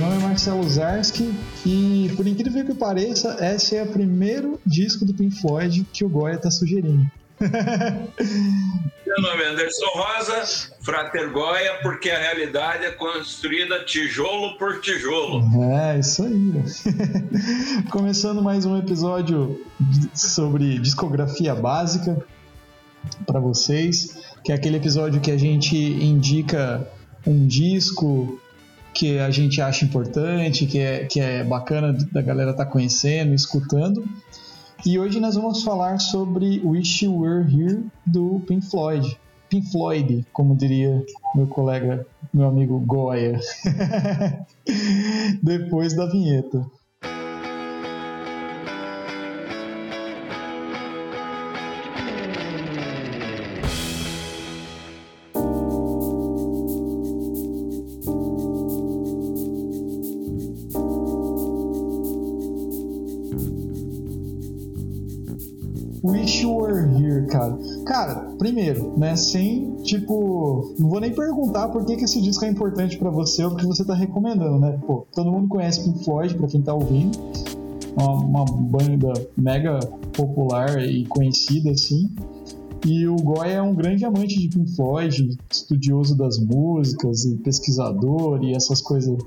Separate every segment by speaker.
Speaker 1: meu nome é Marcelo Zarski e, por incrível que pareça, esse é o primeiro disco do Pink Floyd que o Goya está sugerindo.
Speaker 2: Meu nome é Anderson Rosa, Frater Goya, porque a realidade é construída tijolo por tijolo.
Speaker 1: É, isso aí. Começando mais um episódio sobre discografia básica para vocês, que é aquele episódio que a gente indica um disco que a gente acha importante, que é, que é bacana da galera estar tá conhecendo, escutando. E hoje nós vamos falar sobre Wish You Were Here do Pink Floyd. Pink Floyd, como diria meu colega, meu amigo Goya. Depois da vinheta. Cara. Primeiro, né, sem, tipo, não vou nem perguntar por que, que esse disco é importante para você ou porque você tá recomendando, né? Pô, todo mundo conhece Pink Floyd, pra quem tá ouvindo. Uma, uma banda mega popular e conhecida, assim. E o Goya é um grande amante de Pink Floyd, estudioso das músicas e pesquisador e essas coisas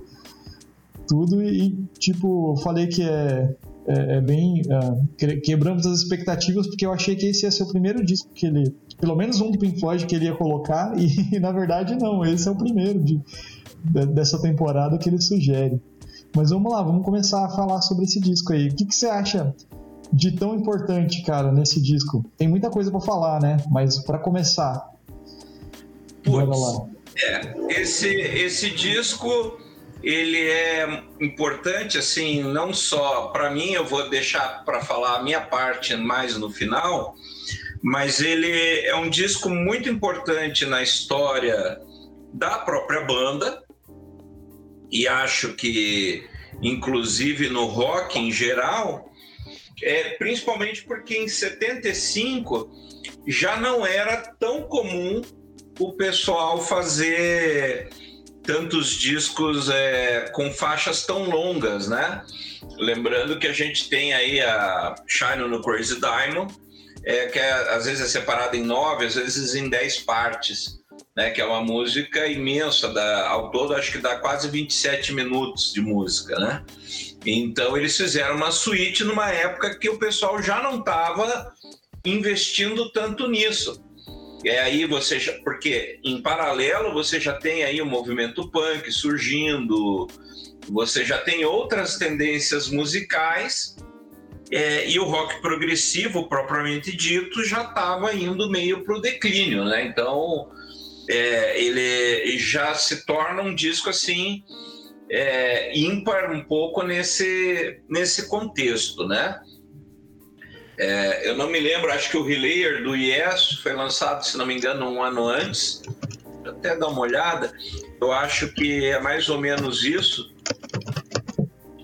Speaker 1: tudo. E, tipo, falei que é é, é bem. Uh, quebramos as expectativas porque eu achei que esse ia ser o primeiro disco que ele. Pelo menos um do Pink Floyd que ele ia colocar, e na verdade não, esse é o primeiro de, de, dessa temporada que ele sugere. Mas vamos lá, vamos começar a falar sobre esse disco aí. O que, que você acha de tão importante, cara, nesse disco? Tem muita coisa para falar, né? Mas para começar.
Speaker 2: Bora lá. É, esse, esse disco ele é importante assim não só para mim eu vou deixar para falar a minha parte mais no final mas ele é um disco muito importante na história da própria banda e acho que inclusive no rock em geral é principalmente porque em 75 já não era tão comum o pessoal fazer tantos discos é, com faixas tão longas, né? Lembrando que a gente tem aí a Shine no Crazy Diamond, é, que é, às vezes é separada em nove, às vezes em dez partes, né? Que é uma música imensa, da, ao todo acho que dá quase 27 minutos de música, né? Então eles fizeram uma suíte numa época que o pessoal já não estava investindo tanto nisso. E aí você já, porque em paralelo você já tem aí o movimento punk surgindo, você já tem outras tendências musicais é, e o rock progressivo propriamente dito já estava indo meio para o declínio, né? Então é, ele já se torna um disco assim é, ímpar um pouco nesse nesse contexto, né? É, eu não me lembro, acho que o Relayer do Yes foi lançado, se não me engano, um ano antes. Vou até dar uma olhada. Eu acho que é mais ou menos isso.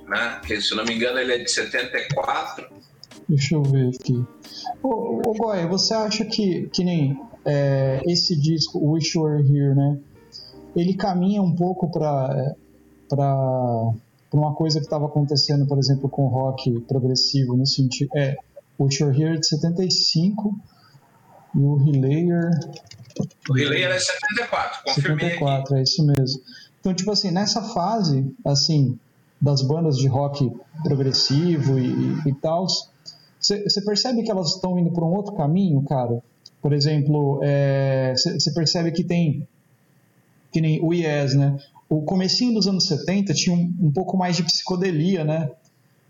Speaker 2: Né? Que, se não me engano, ele é de 74.
Speaker 1: Deixa eu ver aqui. Ô, ô Goya, você acha que, que nem é, esse disco, Wish You Were Here, né? Ele caminha um pouco para para uma coisa que estava acontecendo, por exemplo, com o rock progressivo, no sentido. É, o Here é de 75 e o Relayer.
Speaker 2: O Relayer é 74, confirmei 74, aqui.
Speaker 1: é isso mesmo. Então, tipo assim, nessa fase, assim, das bandas de rock progressivo e, e tal, você percebe que elas estão indo por um outro caminho, cara? Por exemplo, você é, percebe que tem que nem o Yes, né? O comecinho dos anos 70 tinha um, um pouco mais de psicodelia, né?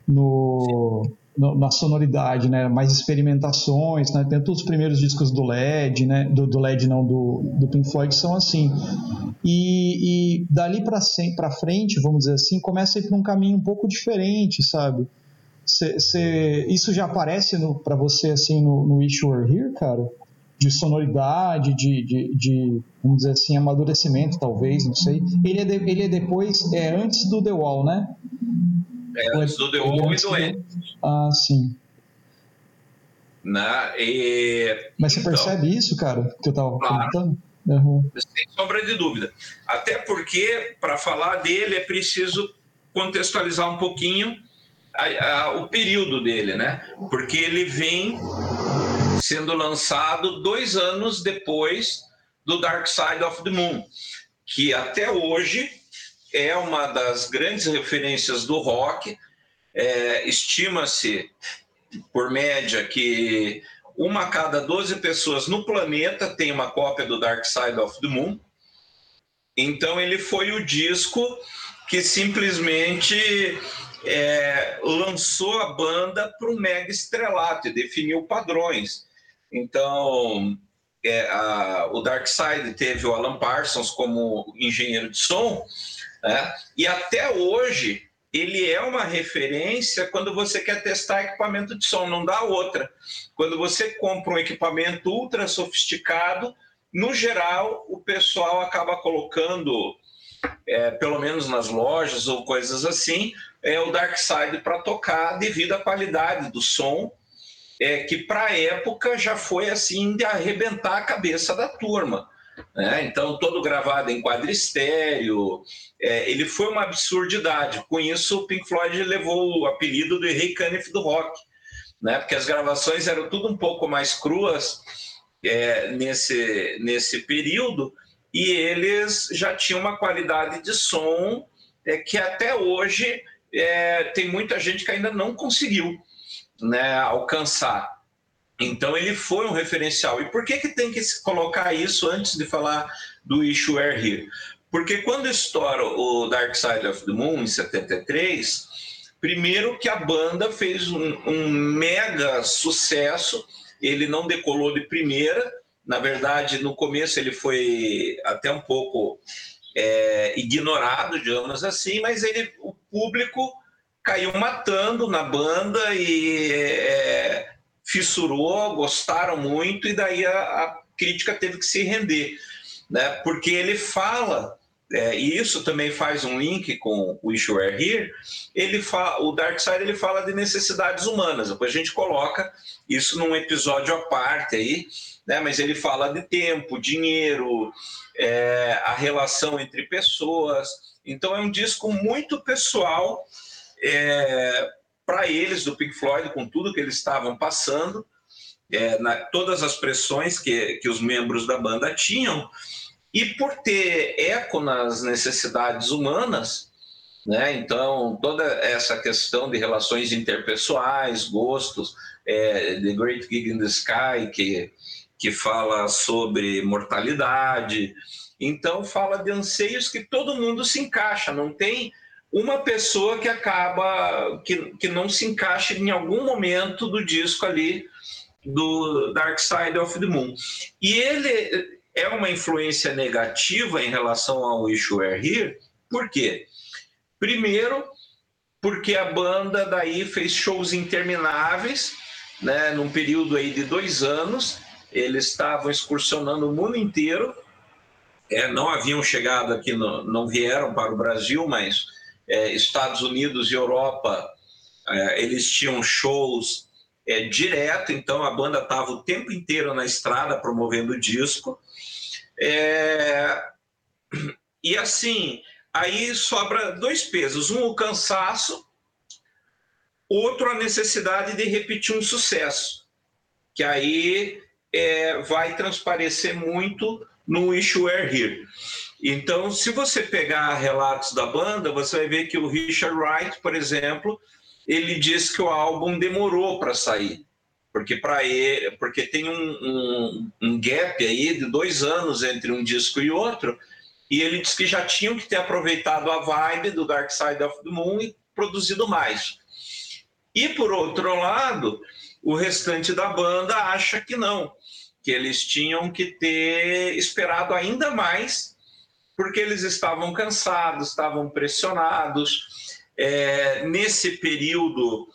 Speaker 1: No, na sonoridade, né? Mais experimentações, né? Tanto os primeiros discos do LED, né? Do, do LED não, do, do Pink Floyd são assim. E, e dali para frente, vamos dizer assim, começa a ir para um caminho um pouco diferente, sabe? Cê, cê, isso já aparece para você assim no, no Wish You Were Here, cara? De sonoridade, de, de, de, vamos dizer assim, amadurecimento, talvez, não sei. Ele é, de, ele é depois, é antes do The Wall, né?
Speaker 2: É, antes do The e do End.
Speaker 1: Ah, sim.
Speaker 2: Né? E,
Speaker 1: Mas você então, percebe isso, cara, que eu tava
Speaker 2: claro, comentando? Uhum. Sem sombra de dúvida. Até porque, para falar dele, é preciso contextualizar um pouquinho a, a, o período dele, né? Porque ele vem sendo lançado dois anos depois do Dark Side of the Moon, que até hoje é uma das grandes referências do rock. É, Estima-se, por média, que uma a cada 12 pessoas no planeta tem uma cópia do Dark Side of the Moon. Então, ele foi o disco que simplesmente é, lançou a banda para um mega estrelato e definiu padrões. Então, é, a, o Dark Side teve o Alan Parsons como engenheiro de som, né? e até hoje ele é uma referência quando você quer testar equipamento de som, não dá outra. Quando você compra um equipamento ultra sofisticado, no geral, o pessoal acaba colocando, é, pelo menos nas lojas ou coisas assim, é, o Dark Side para tocar devido à qualidade do som é, que para a época já foi assim de arrebentar a cabeça da turma. Né? Então, todo gravado em quadristério, é, ele foi uma absurdidade. Com isso, o Pink Floyd levou o apelido de Rei Caniff do rock, né? porque as gravações eram tudo um pouco mais cruas é, nesse, nesse período e eles já tinham uma qualidade de som é, que até hoje é, tem muita gente que ainda não conseguiu né, alcançar. Então ele foi um referencial. E por que, que tem que colocar isso antes de falar do Issue Here? Porque quando estoura o Dark Side of the Moon, em 73, primeiro que a banda fez um, um mega sucesso, ele não decolou de primeira, na verdade, no começo ele foi até um pouco é, ignorado, digamos assim, mas ele, o público caiu matando na banda e é, fissurou, gostaram muito, e daí a, a, crítica teve que se render, né? Porque ele fala, é, e isso também faz um link com o Issue Are Here, ele fala, o Dark Side ele fala de necessidades humanas, depois a gente coloca isso num episódio à parte aí, né? Mas ele fala de tempo, dinheiro, é, a relação entre pessoas, então é um disco muito pessoal, é, para eles do Pink Floyd, com tudo que eles estavam passando, é, na, todas as pressões que, que os membros da banda tinham, e por ter eco nas necessidades humanas, né? Então, toda essa questão de relações interpessoais, gostos, é, The Great Gig in the Sky, que, que fala sobre mortalidade, então fala de anseios que todo mundo se encaixa, não tem uma pessoa que acaba que, que não se encaixa em algum momento do disco ali do Dark Side of the Moon. E ele é uma influência negativa em relação ao Wish You Here, por quê? Primeiro, porque a banda daí fez shows intermináveis, né, num período aí de dois anos, eles estavam excursionando o mundo inteiro, é, não haviam chegado aqui, no, não vieram para o Brasil, mas é, Estados Unidos e Europa, é, eles tinham shows é, direto, então a banda estava o tempo inteiro na estrada promovendo o disco. É, e assim, aí sobra dois pesos: um, o cansaço, outro, a necessidade de repetir um sucesso, que aí é, vai transparecer muito no Issue Here. Então, se você pegar relatos da banda, você vai ver que o Richard Wright, por exemplo, ele diz que o álbum demorou para sair, porque para ele, porque tem um, um, um, gap aí de dois anos entre um disco e outro, e ele diz que já tinham que ter aproveitado a vibe do Dark Side of the Moon e produzido mais. E por outro lado, o restante da banda acha que não, que eles tinham que ter esperado ainda mais porque eles estavam cansados, estavam pressionados. É, nesse período,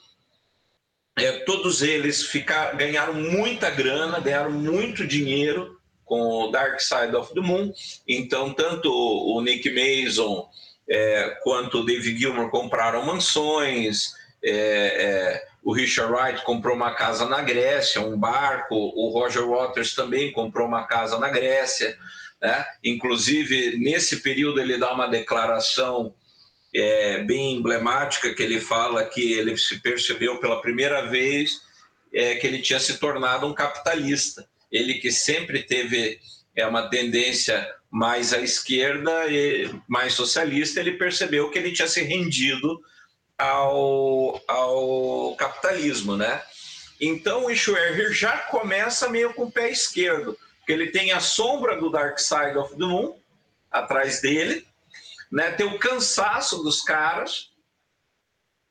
Speaker 2: é, todos eles ficaram, ganharam muita grana, ganharam muito dinheiro com o Dark Side of the Moon. Então, tanto o Nick Mason é, quanto o David Gilmour compraram mansões. É, é, o Richard Wright comprou uma casa na Grécia, um barco. O Roger Waters também comprou uma casa na Grécia. Né? Inclusive, nesse período, ele dá uma declaração é, bem emblemática que ele fala que ele se percebeu pela primeira vez é, que ele tinha se tornado um capitalista. Ele que sempre teve é, uma tendência mais à esquerda e mais socialista, ele percebeu que ele tinha se rendido ao, ao capitalismo, né? Então o Schwerger já começa meio com o pé esquerdo, porque ele tem a sombra do Dark Side of the Moon atrás dele, né? Tem o cansaço dos caras,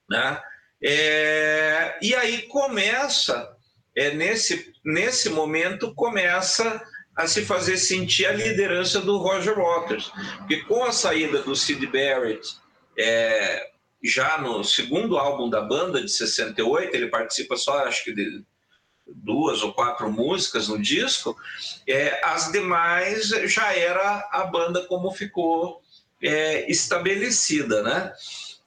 Speaker 2: né? É, e aí começa, é, nesse, nesse momento, começa a se fazer sentir a liderança do Roger Waters. Porque com a saída do Sid Barrett, é, já no segundo álbum da banda, de 68, ele participa só, acho que de duas ou quatro músicas no disco, é, as demais já era a banda como ficou é, estabelecida, né?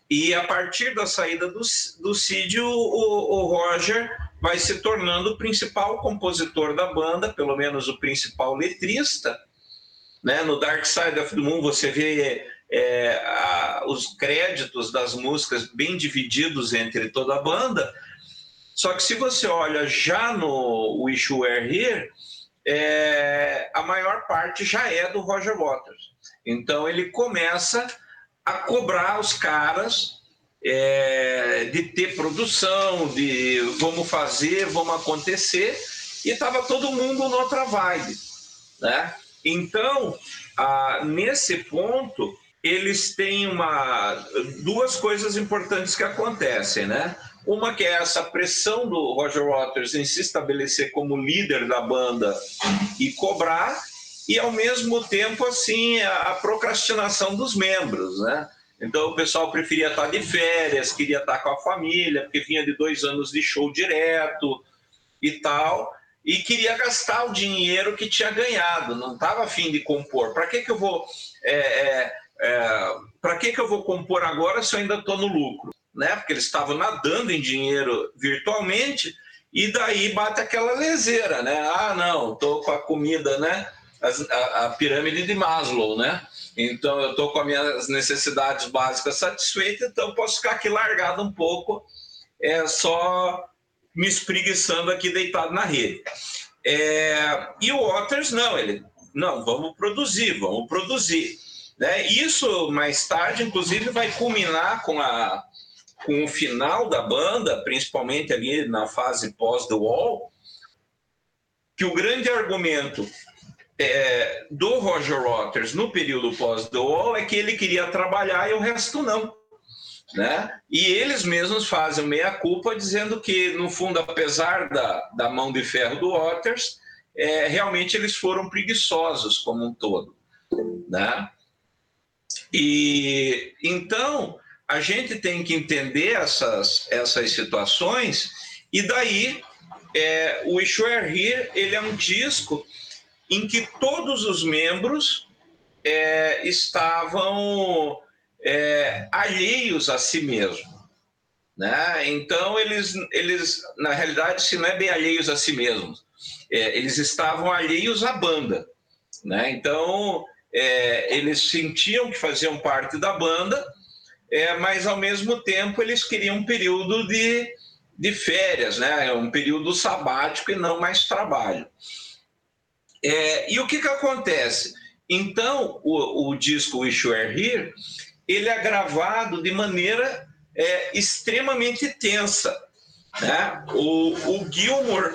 Speaker 2: E a partir da saída do, do Cid, o, o, Roger vai se tornando o principal compositor da banda, pelo menos o principal letrista. Né? No Dark Side of the Moon você vê é, a, os créditos das músicas bem divididos entre toda a banda. Só que se você olha já no Wish You Were Here, é, a maior parte já é do Roger Waters. Então ele começa a cobrar os caras é, de ter produção, de vamos fazer, vamos acontecer, e estava todo mundo noutra vibe. Né? Então, ah, nesse ponto, eles têm uma, duas coisas importantes que acontecem. Né? Uma que é essa pressão do Roger Waters em se estabelecer como líder da banda e cobrar, e ao mesmo tempo assim a, procrastinação dos membros, né? Então o pessoal preferia estar de férias, queria estar com a família, porque vinha de dois anos de show direto e tal, e queria gastar o dinheiro que tinha ganhado, não estava afim de compor. Para que, que eu vou é, é, é, para que, que eu vou compor agora se eu ainda estou no lucro? Né? Porque eles estavam nadando em dinheiro virtualmente, e daí bate aquela leseira, né? Ah, não, estou com a comida, né? a, a, pirâmide de Maslow, né? Então eu estou com as minhas necessidades básicas satisfeitas, então posso ficar aqui largado um pouco, é só me espreguiçando aqui deitado na rede. É, e o Waters não, ele não, vamos produzir, vamos produzir. Né? Isso mais tarde, inclusive, vai culminar com a com o final da banda, principalmente ali na fase pós The Wall, que o grande argumento é, do Roger Waters no período pós-The Wall é que ele queria trabalhar e o resto não. Né? E eles mesmos fazem meia-culpa dizendo que, no fundo, apesar da, da mão de ferro do Waters, é, realmente eles foram preguiçosos como um todo. Né? E então a gente tem que entender essas, essas situações, e daí é, o Wish Here ele é um disco em que todos os membros é, estavam é, alheios a si mesmo. Né? Então, eles, eles, na realidade, se não é bem alheios a si mesmos, é, eles estavam alheios à banda. Né? Então, é, eles sentiam que faziam parte da banda, é, mas ao mesmo tempo eles queriam um período de, de férias, né? um período sabático e não mais trabalho. É, e o que, que acontece? Então, o, o disco Wish You Were Here, ele é gravado de maneira é, extremamente tensa. Né? O, o Gilmour,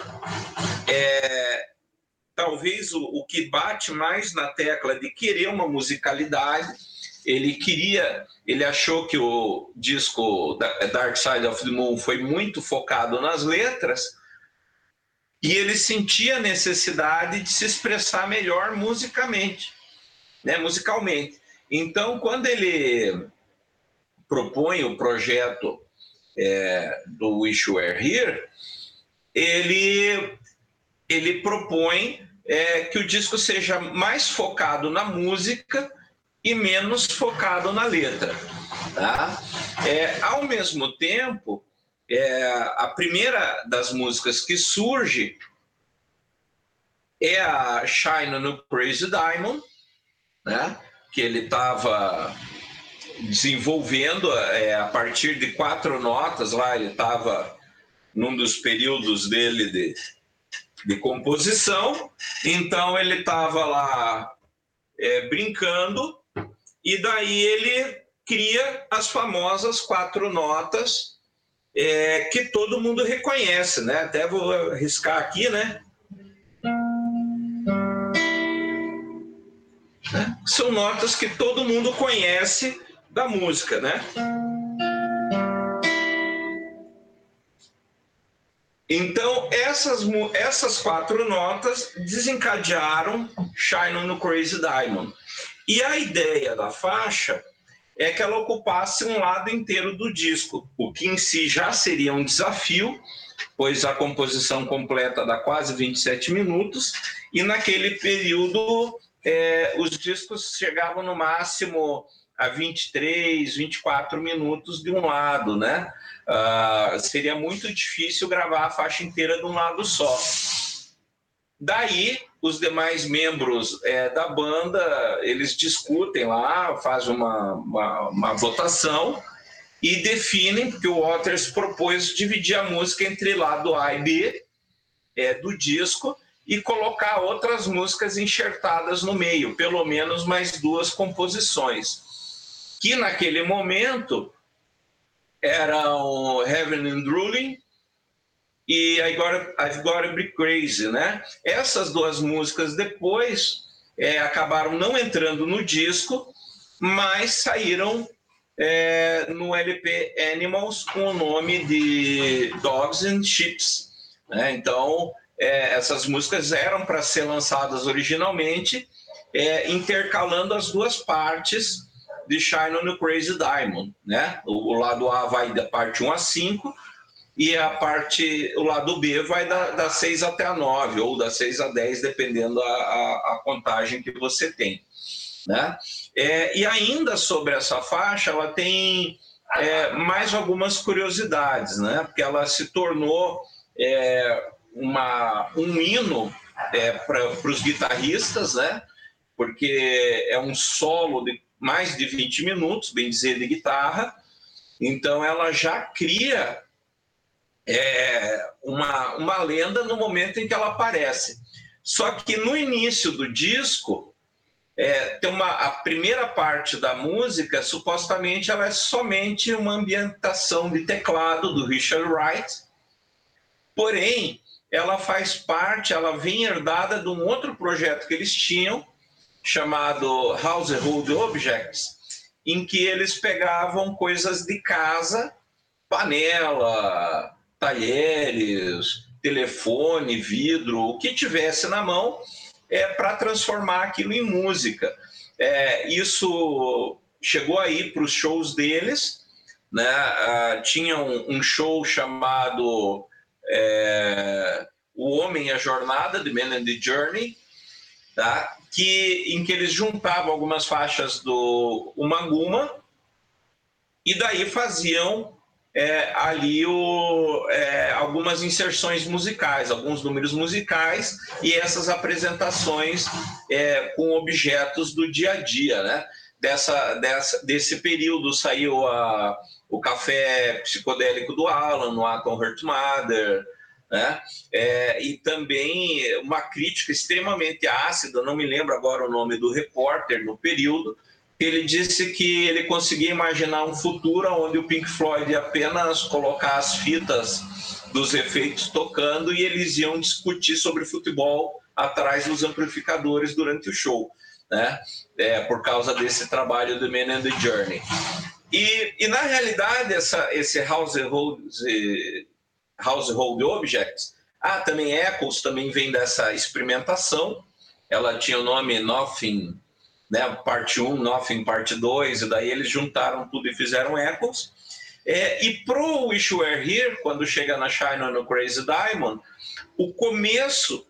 Speaker 2: é, talvez o, o que bate mais na tecla de querer uma musicalidade, ele queria, ele achou que o disco Dark Side of the Moon foi muito focado nas letras, e ele sentia a necessidade de se expressar melhor musicamente, né, musicalmente. Então, quando ele propõe o projeto é, do Wish You Were Here, ele, ele propõe é, que o disco seja mais focado na música e menos focado na letra. Tá? É, ao mesmo tempo, é, a primeira das músicas que surge é a Shine no Crazy Diamond, né? que ele estava desenvolvendo é, a partir de quatro notas lá, ele estava num dos períodos dele de, de composição, então ele estava lá é, brincando, e daí ele cria as famosas quatro notas é, que todo mundo reconhece, né? Até vou arriscar aqui, né? São notas que todo mundo conhece da música, né? Então, essas, essas quatro notas desencadearam Shine on the Crazy Diamond. E a ideia da faixa é que ela ocupasse um lado inteiro do disco, o que em si já seria um desafio, pois a composição completa dá quase 27 minutos, e naquele período é, os discos chegavam no máximo a 23, 24 minutos de um lado, né? Uh, seria muito difícil gravar a faixa inteira de um lado só. Daí, os demais membros é, da banda, eles discutem lá, fazem uma, uma, uma, votação e definem, porque o Waters propôs dividir a música entre lado A e B é, do disco e colocar outras músicas enxertadas no meio, pelo menos mais duas composições, que naquele momento eram Heaven and Ruling e agora I've Got to Be Crazy, né? Essas duas músicas depois é, acabaram não entrando no disco, mas saíram é, no LP Animals com o nome de Dogs and Ships. Né? Então, é, essas músicas eram para ser lançadas originalmente, é, intercalando as duas partes de Shine on the Crazy Diamond. Né? O lado A vai da parte 1 a 5 e a parte, o lado B vai da, da 6 até a 9, ou da 6 a 10, dependendo a, a, a contagem que você tem. Né? É, e ainda sobre essa faixa, ela tem é, mais algumas curiosidades, né? porque ela se tornou é, uma, um hino é, para os guitarristas, né? porque é um solo de mais de 20 minutos, bem dizer, de guitarra. Então ela já cria é, uma, uma lenda no momento em que ela aparece. Só que no início do disco, é, tem uma, a primeira parte da música, supostamente, ela é somente uma ambientação de teclado do Richard Wright, porém, ela faz parte, ela vem herdada de um outro projeto que eles tinham, chamado Household Objects, em que eles pegavam coisas de casa, panela, talheres, telefone, vidro, o que tivesse na mão, é para transformar aquilo em música. É, isso chegou aí para os shows deles, né? Ah, tinha um, um, show chamado é, O Homem e a Jornada, The Man and the Journey, tá? que, em que eles juntavam algumas faixas do Umaguma e daí faziam é, ali o, é, algumas inserções musicais, alguns números musicais e essas apresentações é, com objetos do dia a dia, né? Dessa, dessa, desse período saiu a, o café psicodélico do Alan, no Atom Hurt Mother, né? É, e também uma crítica extremamente ácida, não me lembro agora o nome do repórter no período, ele disse que ele conseguia imaginar um futuro onde o Pink Floyd ia apenas colocar as fitas dos efeitos tocando e eles iam discutir sobre futebol atrás dos amplificadores durante o show, né? É, por causa desse trabalho do Man and the Journey. E, e na realidade, essa, esse Household, household Objects, ah, também Echoes também vem dessa experimentação. Ela tinha o nome Nothing né, parte 1, Nothing, parte 2, e daí eles juntaram tudo e fizeram Echoes. É, e pro Wish You Were Here, quando chega na Shine no Crazy Diamond, o começo,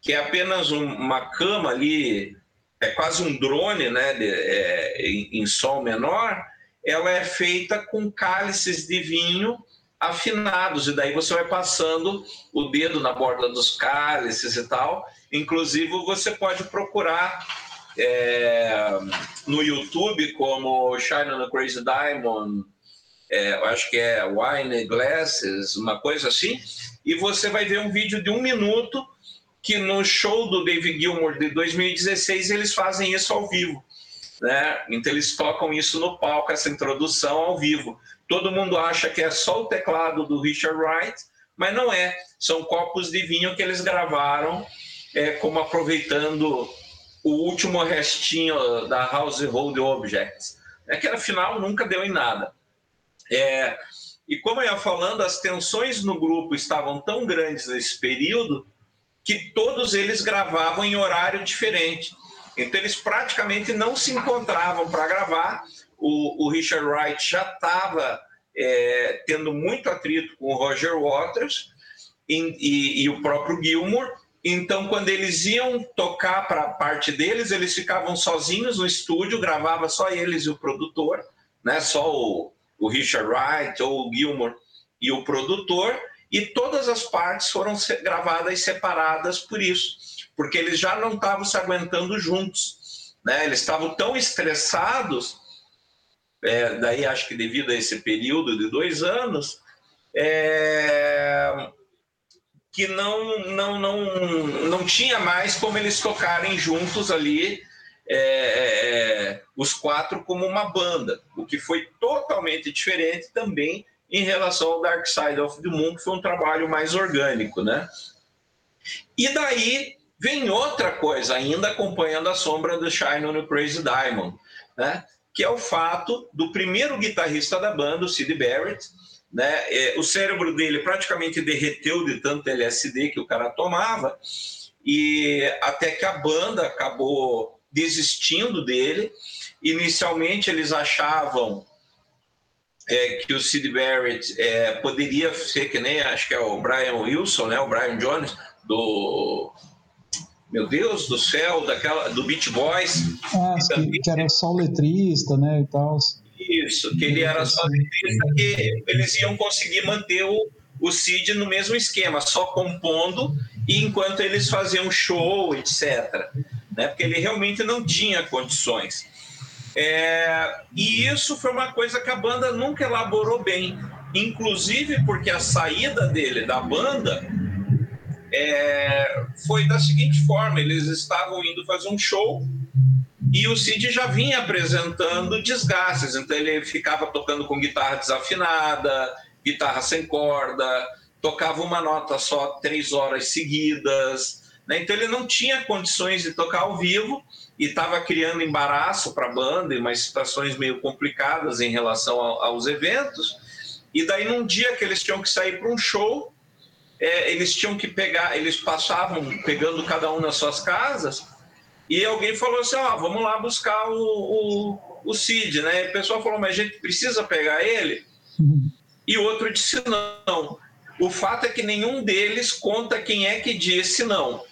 Speaker 2: que é apenas um, uma cama ali, é quase um drone, né, de, é, em, em sol menor, ela é feita com cálices de vinho afinados, e daí você vai passando o dedo na borda dos cálices e tal. Inclusive, você pode procurar é, no YouTube, como Shine on a Crazy Diamond, é, acho que é Wine Glasses, uma coisa assim, e você vai ver um vídeo de um minuto que no show do David Gilmour de 2016 eles fazem isso ao vivo. Né? Então eles tocam isso no palco, essa introdução ao vivo. Todo mundo acha que é só o teclado do Richard Wright, mas não é. São copos de vinho que eles gravaram, é, como aproveitando o último restinho da Household Objects, é que afinal nunca deu em nada. É, e como eu ia falando, as tensões no grupo estavam tão grandes nesse período que todos eles gravavam em horário diferente. Então eles praticamente não se encontravam para gravar. O, o, Richard Wright já estava é, tendo muito atrito com o Roger Waters e, e, e o próprio Gilmour. Então, quando eles iam tocar para a parte deles, eles ficavam sozinhos no estúdio, gravava só eles e o produtor, né? Só o, o Richard Wright ou o Gilmour e o produtor, e todas as partes foram gravadas separadas por isso, porque eles já não estavam se aguentando juntos, né? Eles estavam tão estressados, é, daí acho que devido a esse período de dois anos, é, que não, não, não, não tinha mais como eles tocarem juntos ali, é, é, os quatro como uma banda, o que foi totalmente diferente também em relação ao Dark Side of the Moon, que foi um trabalho mais orgânico, né? E daí vem outra coisa, ainda acompanhando a sombra do Shine on the Crazy Diamond, né? Que é o fato do primeiro guitarrista da banda, o Sid Barrett, né? É, o cérebro dele praticamente derreteu de tanto LSD que o cara tomava, e até que a banda acabou desistindo dele. Inicialmente eles achavam é, que o Sid Barrett é, poderia ser que nem acho que é o Brian Wilson, né? O Brian Jones do meu Deus do céu, daquela do Beach Boys.
Speaker 1: Ah, que, que, era só letrista, né, e tal.
Speaker 2: Isso, que ele era só que eles iam conseguir manter o, o Cid no mesmo esquema, só compondo e enquanto eles faziam show, etc. Né? Porque ele realmente não tinha condições. É, e isso foi uma coisa que a banda nunca elaborou bem, inclusive porque a saída dele da banda é, foi da seguinte forma: eles estavam indo fazer um show e o Cid já vinha apresentando desgastes, então ele ficava tocando com guitarra desafinada, guitarra sem corda, tocava uma nota só três horas seguidas, né? então ele não tinha condições de tocar ao vivo e estava criando embaraço para a banda e umas situações meio complicadas em relação aos eventos. E daí num dia que eles tinham que sair para um show, é, eles tinham que pegar, eles passavam pegando cada um nas suas casas e alguém falou assim: ó, vamos lá buscar o, o, o Cid, né? E o pessoal falou: mas a gente precisa pegar ele? Uhum. E outro disse: não. O fato é que nenhum deles conta quem é que disse não.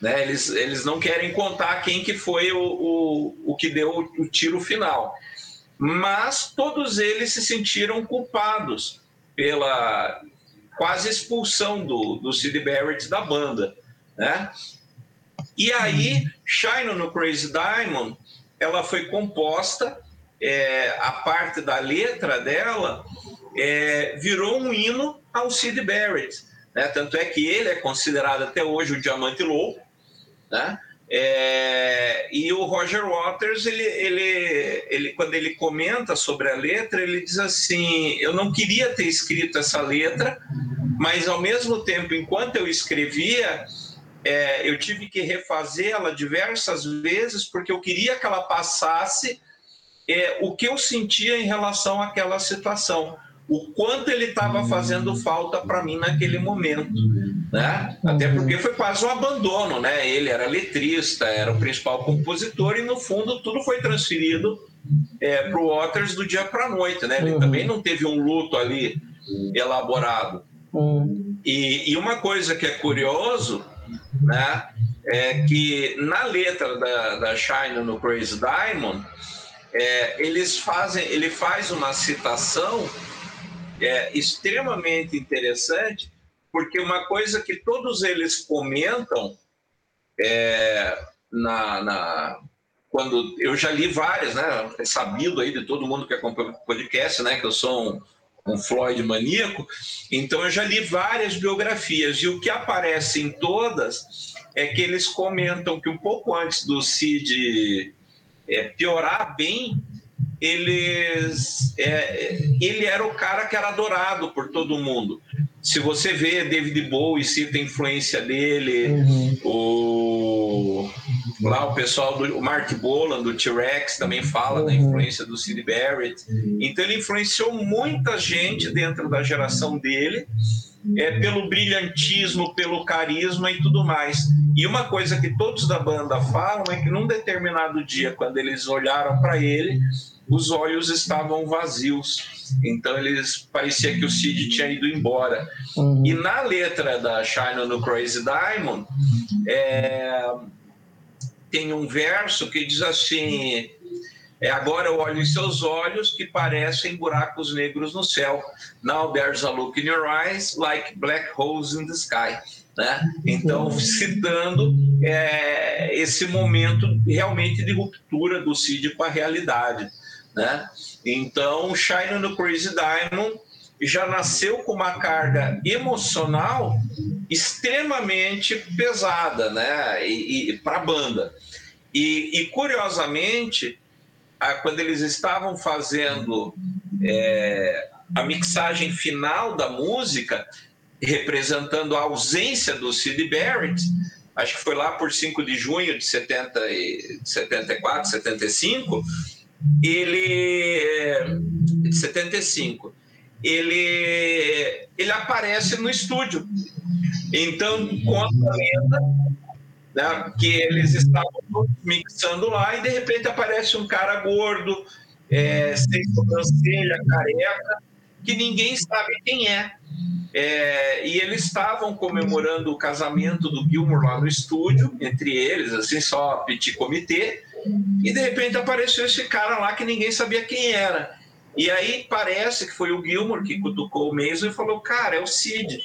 Speaker 2: Né? Eles, eles não querem contar quem que foi o, o, o que deu o, o tiro final. Mas todos eles se sentiram culpados pela quase expulsão do, do Sid Barrett da banda. Né? E aí, Shine no Crazy Diamond, ela foi composta, é, a parte da letra dela é, virou um hino ao Sid Barrett. Né? Tanto é que ele é considerado até hoje o Diamante Louco. Né? É, e o Roger Waters, ele, ele, ele, quando ele comenta sobre a letra, ele diz assim: Eu não queria ter escrito essa letra, mas ao mesmo tempo, enquanto eu escrevia, é, eu tive que refazê-la diversas vezes porque eu queria que ela passasse é, o que eu sentia em relação àquela situação, o quanto ele estava fazendo falta para mim naquele momento, né? Até porque foi quase um abandono, né? Ele era letrista, era o principal compositor e no fundo tudo foi transferido é, para o Waters do dia para a noite, né? Ele uhum. também não teve um luto ali elaborado. Uhum. E, e uma coisa que é curioso né? É que na letra da, da Shine no Crazy Diamond, é, eles fazem, ele faz uma citação é, extremamente interessante, porque uma coisa que todos eles comentam é, na, na, quando eu já li várias, né? É sabido aí de todo mundo que acompanha o podcast, né? Que eu sou um, um Floyd maníaco. Então eu já li várias biografias e o que aparece em todas é que eles comentam que um pouco antes do Cid é, piorar bem, eles, é, ele era o cara que era adorado por todo mundo. Se você vê David Bowie, cita a influência dele, uhum. o lá o pessoal do o Mark Bolan do T-Rex também fala uhum. da influência do Sid Barrett. Então ele influenciou muita gente dentro da geração dele, é, pelo brilhantismo, pelo carisma e tudo mais. E uma coisa que todos da banda falam é que num determinado dia, quando eles olharam para ele, os olhos estavam vazios. Então eles parecia que o Cid tinha ido embora. Uhum. E na letra da Shine on the Crazy Diamond é, tem um verso que diz assim: é, agora eu olho em seus olhos que parecem buracos negros no céu. Now there's a look in your eyes like black holes in the sky. Né? Então, citando é, esse momento realmente de ruptura do Cid com a realidade. Né? Então, Shine no Crazy Diamond já nasceu com uma carga emocional extremamente pesada, né? E, e para a banda. E, e, curiosamente, quando eles estavam fazendo é, a mixagem final da música, representando a ausência do Sid Barrett, acho que foi lá por 5 de junho de 70 e, 74, 75 ele de 75 ele ele aparece no estúdio então conta a lenda né, que eles estavam mixando lá e de repente aparece um cara gordo é, sem sobrancelha careca que ninguém sabe quem é é, e eles estavam comemorando o casamento do Gilmore lá no estúdio, entre eles, assim, só petit comitê, e de repente apareceu esse cara lá que ninguém sabia quem era. E aí parece que foi o Gilmore que cutucou o Mason e falou: Cara, é o Cid.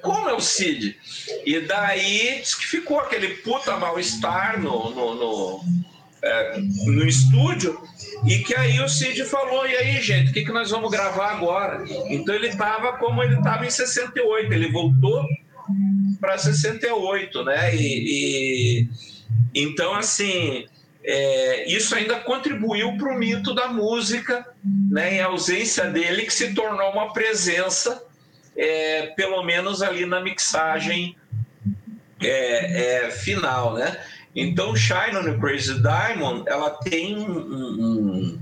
Speaker 2: Como é o Cid? E daí que ficou aquele puta mal-estar no, no, no, é, no estúdio. E que aí o Cid falou: E aí, gente, o que, que nós vamos gravar agora? Então ele estava como ele estava em 68, ele voltou para 68, né? E, e então, assim, é, isso ainda contribuiu para o mito da música, né, em ausência dele, que se tornou uma presença, é, pelo menos ali na mixagem é, é final, né? Então, Shine on the Crazy Diamond, ela tem um, um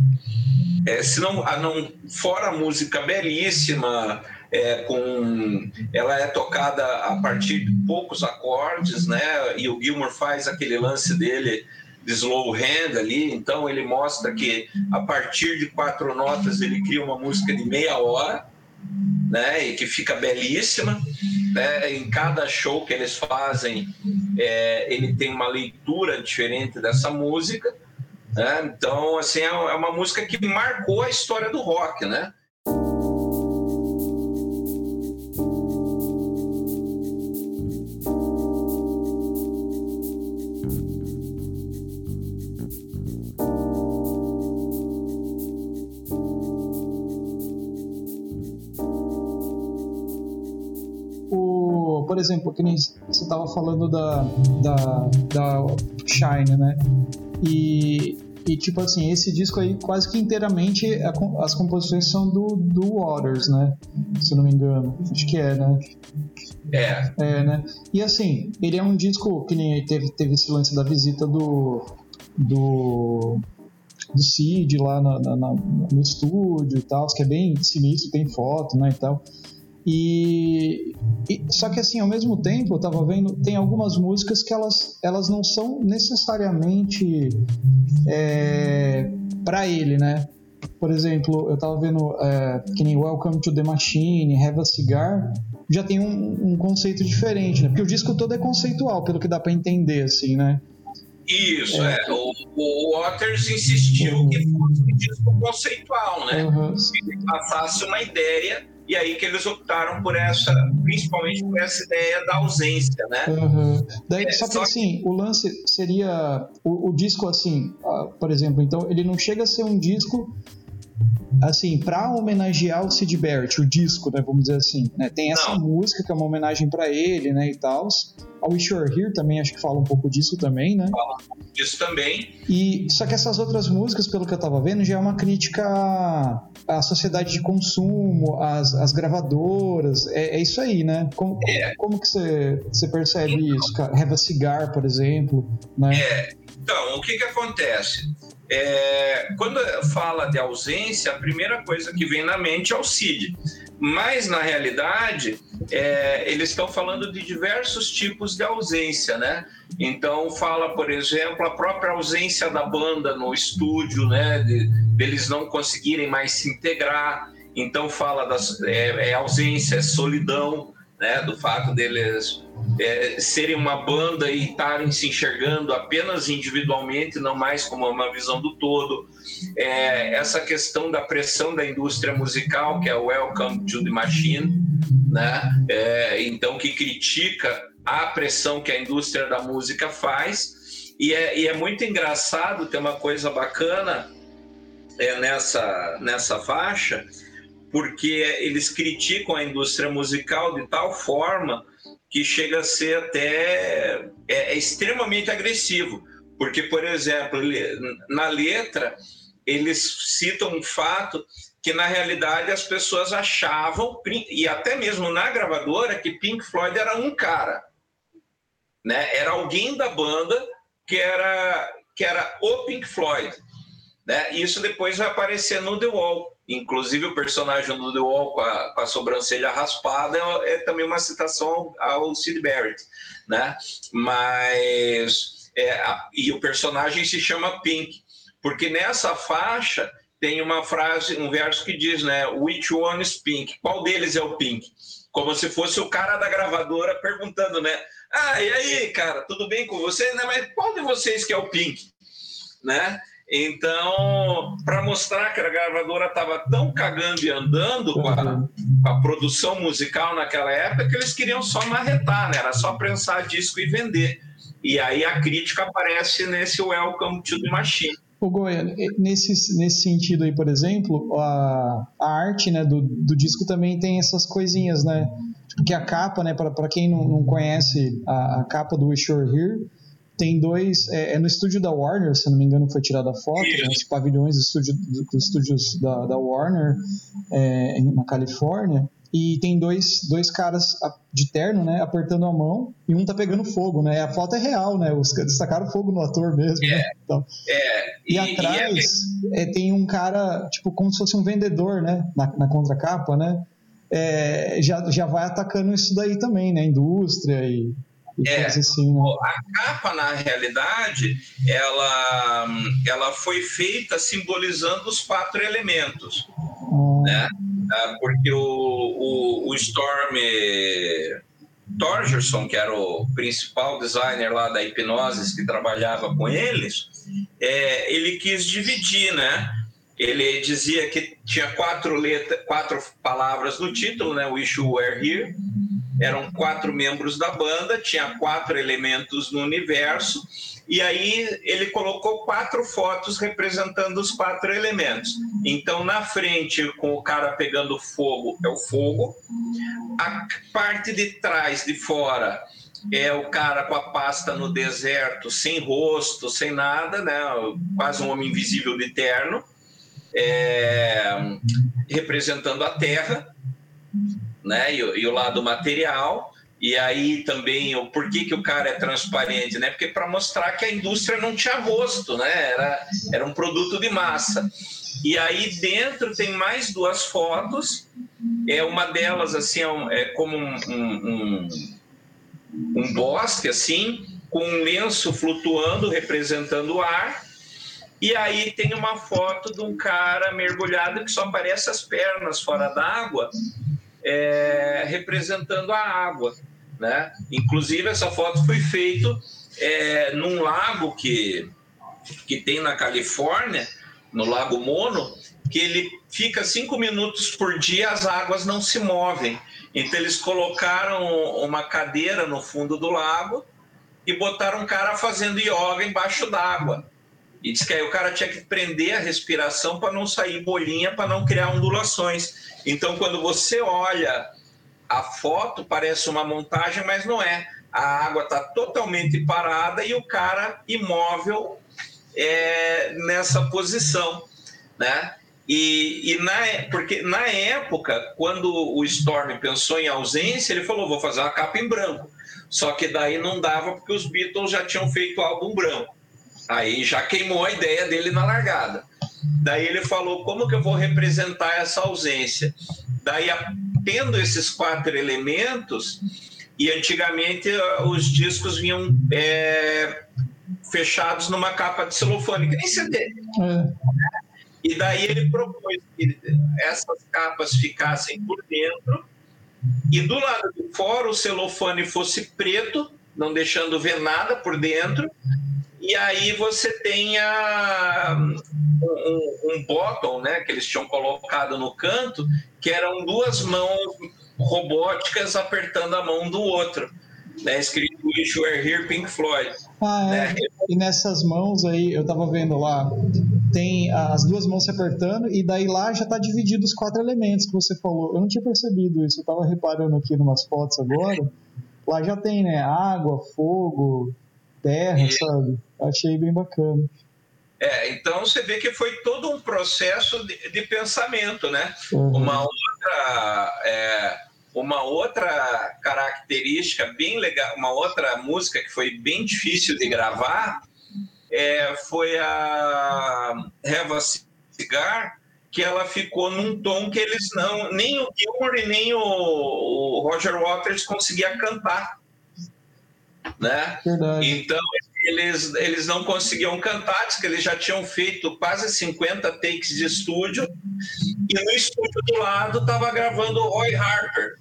Speaker 2: é, se não, a não, fora a música belíssima, é, com ela é tocada a partir de poucos acordes, né? E o Gilmour faz aquele lance dele de slow hand ali, então ele mostra que a partir de quatro notas ele cria uma música de meia hora, né? E que fica belíssima. Né? Em cada show que eles fazem, é, ele tem uma leitura diferente dessa música. Né? Então, assim, é, é uma música que marcou a história do rock, né?
Speaker 1: Por exemplo, que nem você estava falando da, da, da Shine, né? E, e, tipo assim, esse disco aí, quase que inteiramente, as composições são do, do Waters, né? Se não me engano. Acho que é, né?
Speaker 2: É.
Speaker 1: É, né? E assim, ele é um disco que nem teve, teve esse lance da visita do. do do Cid lá na, na, no estúdio e tal, que é bem sinistro, tem foto, né, e tal. E, e, só que assim, ao mesmo tempo, eu tava vendo, tem algumas músicas que elas, elas não são necessariamente é, para ele, né? Por exemplo, eu tava vendo é, que nem Welcome to the Machine, Have a Cigar, já tem um, um conceito diferente, né? Porque o disco todo é conceitual, pelo que dá para entender, assim, né?
Speaker 2: Isso, é. é. O, o Waters insistiu uhum. que fosse um disco conceitual, né? Uhum. Que passasse uma ideia e aí que eles optaram por essa, principalmente por essa ideia da ausência, né?
Speaker 1: Uhum. Daí, é, só que só assim, o lance seria o, o disco assim, uh, por exemplo, então ele não chega a ser um disco assim, para homenagear o Sid Barrett, o disco, né, vamos dizer assim, né? Tem essa Não. música que é uma homenagem para ele, né, e tal. A Wish You Were Here também acho que fala um pouco disso também, né?
Speaker 2: Fala disso também.
Speaker 1: E só que essas outras músicas, pelo que eu tava vendo, já é uma crítica à sociedade de consumo, às, às gravadoras, é, é, isso aí, né? Como, é. como que você, você percebe então, isso? Have a Cigar, por exemplo, né?
Speaker 2: É. Então, o que que acontece? É, quando fala de ausência, a primeira coisa que vem na mente é o CID. Mas, na realidade, é, eles estão falando de diversos tipos de ausência, né? Então, fala, por exemplo, a própria ausência da banda no estúdio, né? De, deles não conseguirem mais se integrar. Então, fala das é, é ausência, é solidão, né? Do fato deles é, serem uma banda e estarem se enxergando apenas individualmente, não mais como uma visão do todo. É, essa questão da pressão da indústria musical, que é o Welcome to the Machine, né? É, então, que critica a pressão que a indústria da música faz. E é, e é muito engraçado, tem uma coisa bacana é, nessa, nessa faixa, porque eles criticam a indústria musical de tal forma que chega a ser até é, é extremamente agressivo. Porque, por exemplo, na letra, eles citam um fato que, na realidade, as pessoas achavam, e até mesmo na gravadora, que Pink Floyd era um cara. Né? Era alguém da banda que era, que era o Pink Floyd. Né? Isso depois vai aparecer no The Wall. Inclusive, o personagem do The Wall com a, com a sobrancelha raspada é, é, também uma citação ao Sid Barrett. Né? Mas. É, a, e o personagem se chama Pink, porque nessa faixa tem uma frase, um verso que diz, né? Which one is Pink? Qual deles é o Pink? Como se fosse o cara da gravadora perguntando, né? Ah, e aí, cara, tudo bem com você? Né? Mas qual de vocês que é o Pink? Né? Então, para mostrar que a gravadora estava tão cagando e andando com a, com a, produção musical naquela época que eles queriam só marretar, né? Era só prensar disco e vender. E aí a crítica aparece nesse Welcome to the Machine.
Speaker 1: O Goiânia, nesse, nesse sentido aí, por exemplo, a, a arte né, do, do disco também tem essas coisinhas, né? Porque a capa, né, para quem não, não conhece a, a capa do Wish You're Here, tem dois. É, é, no estúdio da Warner, se não me engano, foi tirada a foto, né, os pavilhões do estúdio, dos estúdios da, da Warner é, na Califórnia. E tem dois, dois caras de terno, né, apertando a mão, e um tá pegando fogo, né? A foto é real, né? Os destacaram fogo no ator mesmo. Né, é, né? então,
Speaker 2: é,
Speaker 1: e, e atrás e é... tem um cara, tipo, como se fosse um vendedor, né? Na, na contracapa, né? É, já, já vai atacando isso daí também, né? Indústria e
Speaker 2: é, assim, né? A capa, na realidade, ela, ela foi feita simbolizando os quatro elementos. Hum. Né? Ah, porque o, o, o Storm Torgerson, que era o principal designer lá da Hipnose, que trabalhava com eles, é, ele quis dividir, né? Ele dizia que tinha quatro, letras, quatro palavras no título, né? Wish You Were Here eram quatro membros da banda, tinha quatro elementos no universo, e aí ele colocou quatro fotos representando os quatro elementos. Então, na frente, com o cara pegando fogo, é o fogo, a parte de trás, de fora, é o cara com a pasta no deserto, sem rosto, sem nada, né? quase um homem invisível de terno, é... representando a Terra né? E, e, o lado material. E aí também o porquê que o cara é transparente, né? Porque para mostrar que a indústria não tinha rosto, né? Era, era um produto de massa. E aí dentro tem mais duas fotos. É uma delas assim é, é como um, um, um, um bosque assim, com um lenço flutuando representando o ar. E aí tem uma foto de um cara mergulhado que só aparece as pernas fora d'água é, representando a água. Né? Inclusive, essa foto foi feita é, num lago que, que tem na Califórnia, no Lago Mono, que ele fica cinco minutos por dia, as águas não se movem. Então eles colocaram uma cadeira no fundo do lago e botaram um cara fazendo yoga embaixo d'água. E diz que aí o cara tinha que prender a respiração para não sair bolinha, para não criar ondulações. Então, quando você olha a foto, parece uma montagem, mas não é. A água está totalmente parada e o cara imóvel é, nessa posição, né? E, e, na, porque na época, quando o Storm pensou em ausência, ele falou: vou fazer uma capa em branco. Só que daí não dava porque os Beatles já tinham feito álbum branco. Aí já queimou a ideia dele na largada. Daí ele falou: como que eu vou representar essa ausência? Daí, tendo esses quatro elementos, e antigamente os discos vinham é, fechados numa capa de celofane, que nem CD. É. E daí ele propôs que essas capas ficassem por dentro e do lado de fora o celofane fosse preto, não deixando ver nada por dentro, e aí você tenha um, um, um bottom, né, que eles tinham colocado no canto, que eram duas mãos robóticas apertando a mão do outro, né, escrito Wish You Were Here, Pink Floyd.
Speaker 1: Ah, é. Né? E nessas mãos aí, eu tava vendo lá, tem as duas mãos se apertando e daí lá já tá dividido os quatro elementos que você falou. Eu não tinha percebido isso, eu tava reparando aqui em umas fotos agora. Lá já tem, né, água, fogo, terra, e... sabe? Achei bem bacana.
Speaker 2: É, então você vê que foi todo um processo de, de pensamento, né? Uhum. Uma outra é, uma outra característica bem legal, uma outra música que foi bem difícil de gravar é, foi a Have a Cigar, que ela ficou num tom que eles não, nem o Gilmour e nem o, o Roger Waters conseguia cantar, né? Verdade. Então eles, eles não conseguiam cantar, que eles já tinham feito quase 50 takes de estúdio, e no estúdio do lado estava gravando Roy Harper,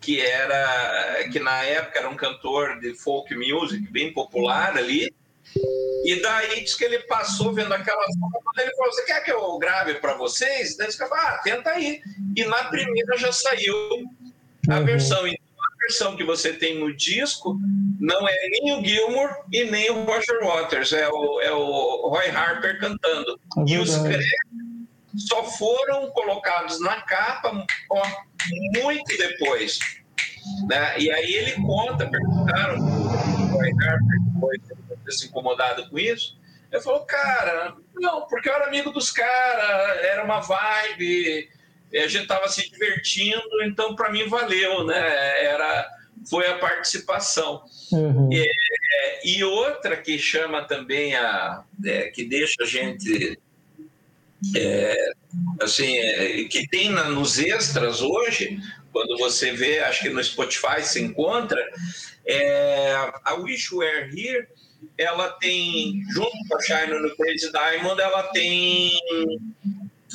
Speaker 2: que era que na época era um cantor de folk music bem popular ali. E daí diz que ele passou vendo aquela foto, ele falou: Você quer que eu grave para vocês? Daí ele falou: Ah, tenta aí. E na primeira já saiu a uhum. versão. Então, versão que você tem no disco não é nem o Gilmour e nem o Roger Waters, é o, é o Roy Harper cantando. É e os créditos só foram colocados na capa muito depois. Né? E aí ele conta, perguntaram o Roy Harper depois se incomodado com isso. Ele falou, cara, não, porque eu era amigo dos caras, era uma vibe, a gente estava se divertindo, então para mim valeu, né? Era, foi a participação. Uhum. É, e outra que chama também a. É, que deixa a gente. É, assim, é, que tem na, nos extras hoje, quando você vê, acho que no Spotify se encontra, é, a Wish Were Here, ela tem, junto com a Shine no Crazy Diamond, ela tem.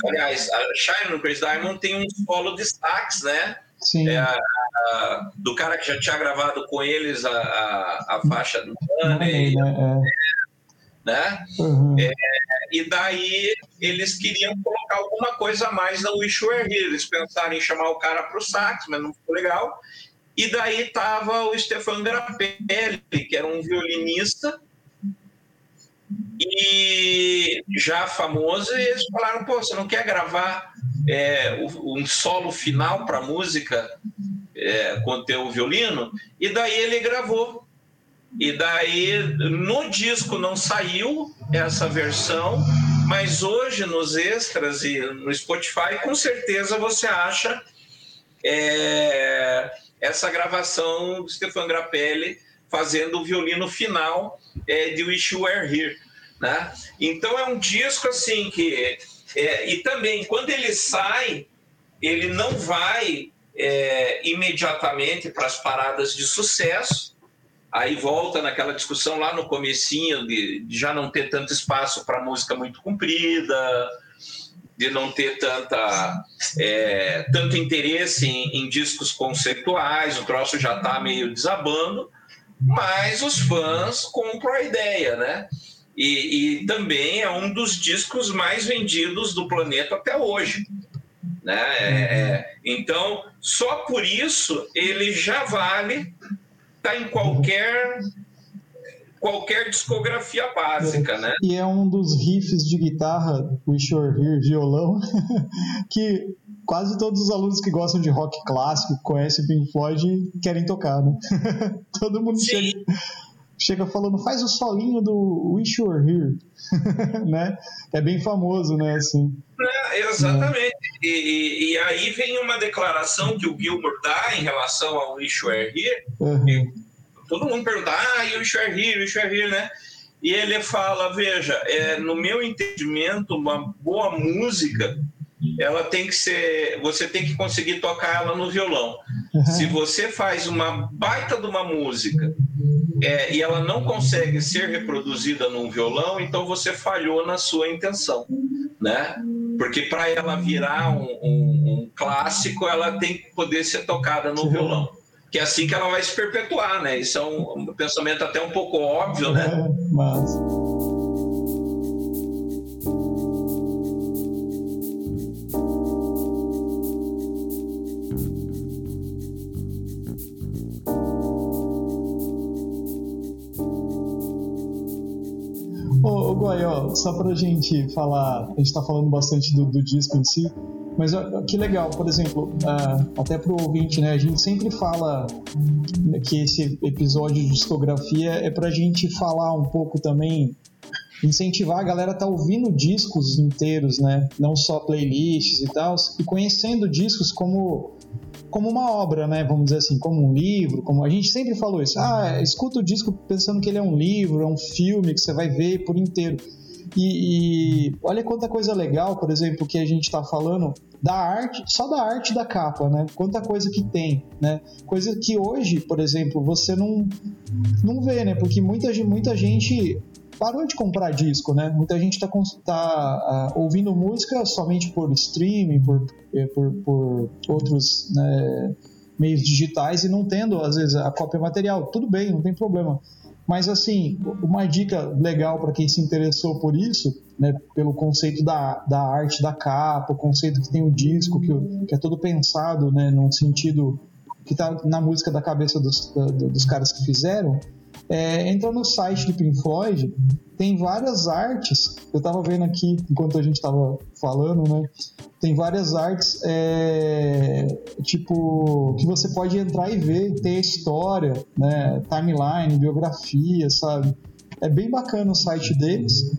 Speaker 2: Aliás, a Shine no Crazy Diamond tem um solo de sax, né? Sim. É a, a, do cara que já tinha gravado com eles a, a, a faixa do Money. Né? É. né? Uhum. É, e daí eles queriam colocar alguma coisa a mais na Wish Were Here. Eles pensaram em chamar o cara para o sax, mas não ficou legal. E daí estava o Stefan Grappelli, que era um violinista e já famoso, e eles falaram: pô, você não quer gravar é, um solo final para música é, com teu violino? E daí ele gravou. E daí no disco não saiu essa versão, mas hoje nos extras e no Spotify com certeza você acha é, essa gravação do Stefan Grappelli fazendo o violino final é, de Wish You Were Here. Né? Então é um disco assim que. É, e também, quando ele sai, ele não vai é, imediatamente para as paradas de sucesso, aí volta naquela discussão lá no comecinho de, de já não ter tanto espaço para música muito comprida, de não ter tanta, é, tanto interesse em, em, discos conceituais, o troço já está meio desabando, mas os fãs compram a ideia, né? E, e, também é um dos discos mais vendidos do planeta até hoje. Né? É, é, então, só por isso ele já vale tá em qualquer qualquer discografia básica, né?
Speaker 1: E é um dos riffs de guitarra, Wish You're Here, violão, que quase todos os alunos que gostam de rock clássico, conhecem Pink Floyd, querem tocar, né? Todo mundo chega, chega, falando, faz o solinho do Wish You're Here, né? É bem famoso, né? Assim.
Speaker 2: É, exatamente. É. E, e, e, aí vem uma declaração que o Gilmour dá em relação ao Wish You're Here, uhum. todo mundo pergunta, ah, e o Wish You're Here, Wish You're Here, né? E ele fala, veja, é, no meu entendimento, uma boa música ela tem que ser. Você tem que conseguir tocar ela no violão. Uhum. Se você faz uma baita de uma música é, e ela não consegue ser reproduzida num violão, então você falhou na sua intenção, né? Porque para ela virar um, um, um, clássico, ela tem que poder ser tocada no uhum. violão. Que é assim que ela vai se perpetuar, né? Isso é um, pensamento até um pouco óbvio, né? É,
Speaker 1: mas... Só pra gente falar, a gente tá falando bastante do, do disco em si, mas que legal, por exemplo, uh, até pro ouvinte, né, a gente sempre fala que esse episódio de discografia é pra gente falar um pouco também, incentivar a galera a tá ouvindo discos inteiros, né, não só playlists e tal, e conhecendo discos como como uma obra, né? Vamos dizer assim, como um livro, como a gente sempre falou isso. Ah, escuta o disco pensando que ele é um livro, é um filme que você vai ver por inteiro. E, e olha quanta coisa legal, por exemplo, que a gente está falando da arte, só da arte da capa, né? Quanta coisa que tem, né? Coisa que hoje, por exemplo, você não, não vê, né? Porque muita, muita gente parou de comprar disco, né? Muita gente está tá, uh, ouvindo música somente por streaming, por, eh, por, por outros né, meios digitais e não tendo, às vezes, a cópia material. Tudo bem, não tem problema. Mas, assim, uma dica legal para quem se interessou por isso, né, pelo conceito da, da arte da capa, o conceito que tem o disco, que, que é todo pensado né, num sentido que está na música da cabeça dos, da, dos caras que fizeram, é, entra no site do Pink Floyd, tem várias artes. Eu estava vendo aqui enquanto a gente estava falando, né? Tem várias artes, é, tipo, que você pode entrar e ver, tem a história, né? Timeline, biografia, sabe? É bem bacana o site deles.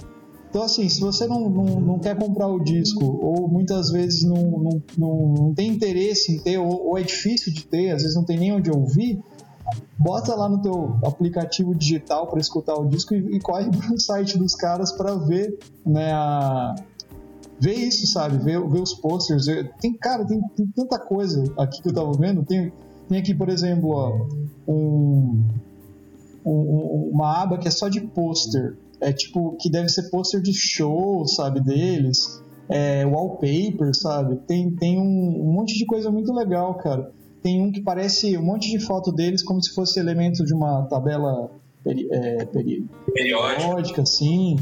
Speaker 1: Então, assim, se você não, não, não quer comprar o disco, ou muitas vezes não, não, não, não tem interesse em ter, ou, ou, é difícil de ter, às vezes não tem nem onde ouvir, bota lá no teu aplicativo digital para escutar o disco e, e corre pro site dos caras para ver, né, a, ver isso, sabe? Ver, ver os posters. Tem, cara, tem, tem, tanta coisa aqui que eu tava vendo. Tem, tem aqui, por exemplo, ó, um, um, uma aba que é só de pôster. É tipo, que deve ser pôster de show, sabe, deles. É, wallpaper, sabe? Tem, tem um, um monte de coisa muito legal, cara. Tem um que parece um monte de foto deles como se fosse elemento de uma tabela peri, é, peri, periódica, assim.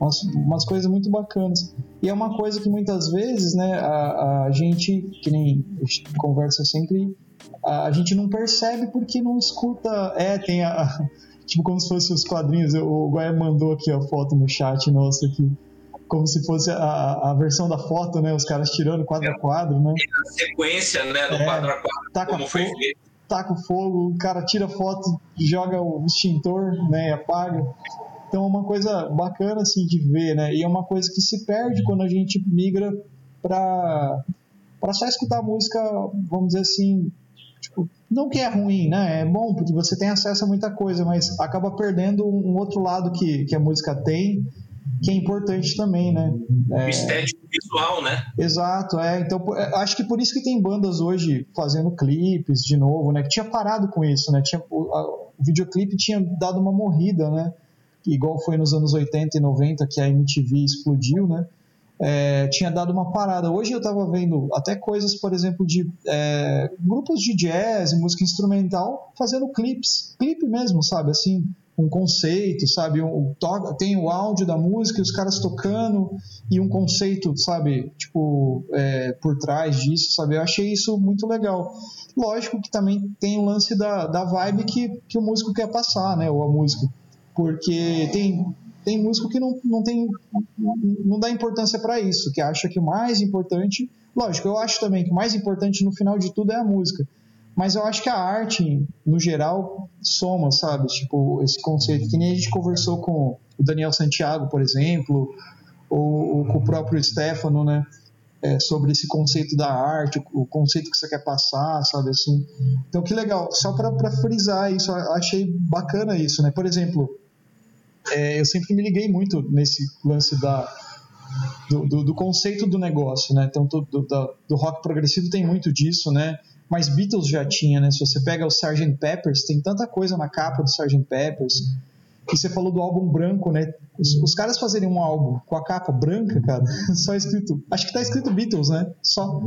Speaker 1: Umas, umas, coisas muito bacanas. E é uma coisa que muitas vezes, né, a, a gente, que nem a gente conversa sempre, a, a, gente não percebe porque não escuta. É, tem a. Tipo, como se fosse os quadrinhos. O Guaia mandou aqui a foto no chat nosso aqui como se fosse a, a versão da foto, né? Os caras tirando quadro a quadro, né?
Speaker 2: a sequência, né, do é, quadro a quadro, taca como foi feito.
Speaker 1: Taca o fogo, o cara tira foto, joga o extintor, né, e apaga. Então é uma coisa bacana, assim, de ver, né? E é uma coisa que se perde quando a gente migra para para só escutar música, vamos dizer assim, tipo, não que é ruim, né? É bom porque você tem acesso a muita coisa, mas acaba perdendo um outro lado que, que a música tem, que é importante também, né?
Speaker 2: É... Estético visual, né?
Speaker 1: Exato, é. Então, é, acho que por isso que tem bandas hoje fazendo clipes de novo, né? Que tinha parado com isso, né? Tinha, o, a, o videoclipe tinha dado uma morrida, né? Igual foi nos anos 80 e 90 que a MTV explodiu, né? É, tinha dado uma parada. Hoje eu estava vendo até coisas, por exemplo, de é, grupos de jazz e música instrumental fazendo clipes, clipe mesmo, sabe? Assim, um conceito, sabe? Um, tem o áudio da música, os caras tocando e um conceito, sabe? Tipo, é, por trás disso, sabe? Eu achei isso muito legal. Lógico que também tem o lance da, da vibe que, que o músico quer passar, né? Ou a música. Porque tem, tem músico que não, não tem não dá importância para isso, que acha que o mais importante, lógico, eu acho também que o mais importante no final de tudo é a música. Mas eu acho que a arte, no geral, soma, sabe? Tipo, esse conceito. Que nem a gente conversou com o Daniel Santiago, por exemplo, ou, ou com o próprio Stefano, né? É, sobre esse conceito da arte, o conceito que você quer passar, sabe assim. Então, que legal. Só para frisar isso, achei bacana isso, né? Por exemplo, é, eu sempre me liguei muito nesse lance da, do, do, do conceito do negócio, né? Então, do, do, do rock progressivo tem muito disso, né? Mas Beatles já tinha, né? Se você pega o Sgt. Peppers, tem tanta coisa na capa do Sgt. Peppers. E você falou do álbum branco, né? Os, os, caras fazerem um álbum com a capa branca, cara, só escrito. Acho que tá escrito Beatles, né? Só.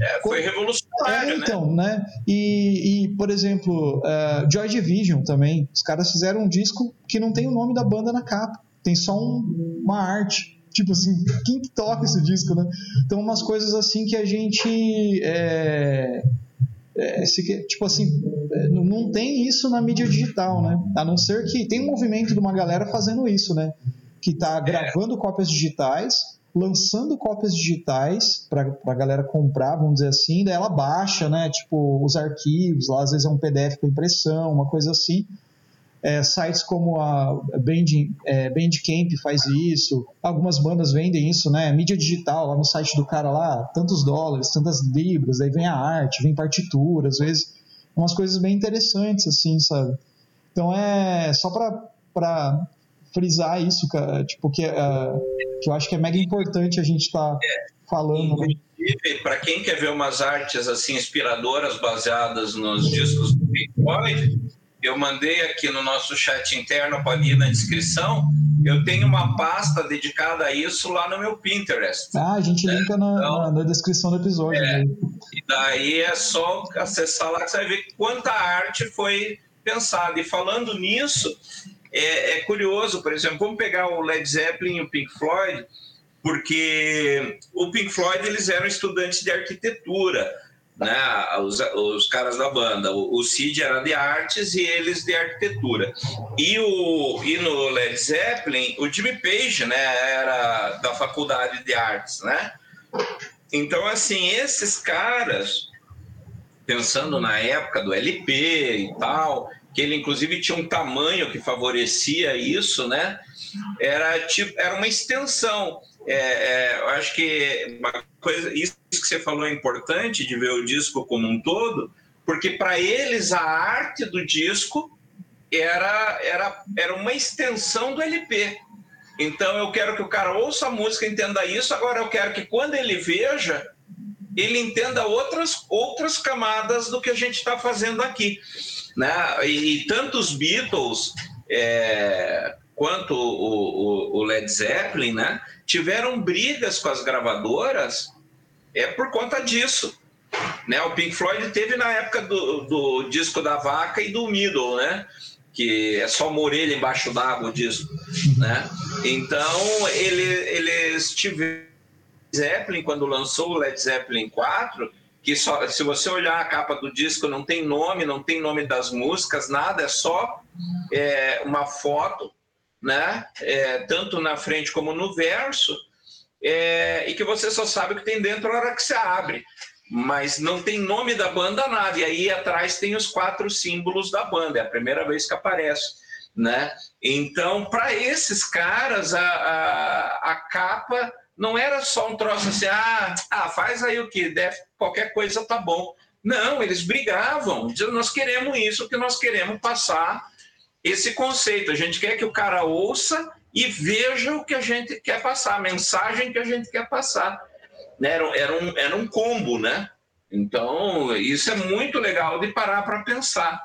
Speaker 2: É, foi revolucionário,
Speaker 1: é, então, né? né? E, e, por exemplo, uh, Joy Division também. Os caras fizeram um disco que não tem o nome da banda na capa. Tem só um, uma arte. Tipo assim, quem que toca esse disco, né? Então, umas coisas assim que a gente. É, é, se, tipo assim, é, não tem isso na mídia digital, né? A não ser que tem um movimento de uma galera fazendo isso, né? Que tá gravando cópias digitais, lançando cópias digitais para a galera comprar, vamos dizer assim, daí ela baixa, né? Tipo, os arquivos, lá às vezes é um PDF com impressão, uma coisa assim é, sites como a Band, é, Bandcamp faz isso, algumas bandas vendem isso, né? Mídia digital, lá no site do cara lá, tantos dólares, tantas libras, aí vem a arte, vem partitura, às vezes umas coisas bem interessantes, assim, sabe? Então é só para frisar isso, cara, tipo, que, uh, que eu acho que é mega importante a gente estar tá falando. Né?
Speaker 2: Para quem quer ver umas artes assim inspiradoras baseadas nos discos do Pink Floyd, eu mandei aqui no nosso chat interno para ali na descrição. Eu tenho uma pasta dedicada a isso lá no meu Pinterest.
Speaker 1: Ah, a gente né? linka na, então, na, na, descrição do episódio. É,
Speaker 2: né? E daí é só acessar lá que você vai ver quanta arte foi pensada. E falando nisso, é, é curioso, por exemplo, vamos pegar o Led Zeppelin e o Pink Floyd, porque o Pink Floyd eles eram estudantes de arquitetura né, os, os caras da banda. O, o Cid era de artes e eles de arquitetura. E, o, e no Led Zeppelin, o Jimmy Page né, era da faculdade de artes, né? Então, assim, esses caras, pensando na época do LP e tal, que ele inclusive tinha um tamanho que favorecia isso, né? Era tipo, era uma extensão. É, é, eu acho que coisa, isso que você falou é importante de ver o disco como um todo, porque para eles a arte do disco era, era, era uma extensão do LP. Então eu quero que o cara ouça a música, entenda isso. Agora eu quero que quando ele veja, ele entenda outras, outras camadas do que a gente está fazendo aqui. Né? E, e tanto os Beatles é, quanto o, o, o Led Zeppelin, né? tiveram brigas com as gravadoras é por conta disso. Né? O Pink Floyd teve na época do, do disco da vaca e do Middle, né? que é só uma orelha embaixo d'água o disco. Né? Então, ele, eles tiveram. Zeppelin, quando lançou o Led Zeppelin 4, que só, se você olhar a capa do disco, não tem nome, não tem nome das músicas, nada, é só é, uma foto né? É, tanto na frente como no verso, é, e que você só sabe o que tem dentro na hora que você abre. Mas não tem nome da banda nada. E aí atrás tem os quatro símbolos da banda, é a primeira vez que aparece. Né? Então, para esses caras, a, a, a, capa não era só um troço assim, ah, ah faz aí o que, deve, qualquer coisa tá bom. Não, eles brigavam, dizendo, nós queremos isso, que nós queremos passar esse conceito. A gente quer que o cara ouça e veja o que a gente quer passar, a mensagem que a gente quer passar. Né? Era, era, um, era um combo, né? Então, isso é muito legal de parar para pensar.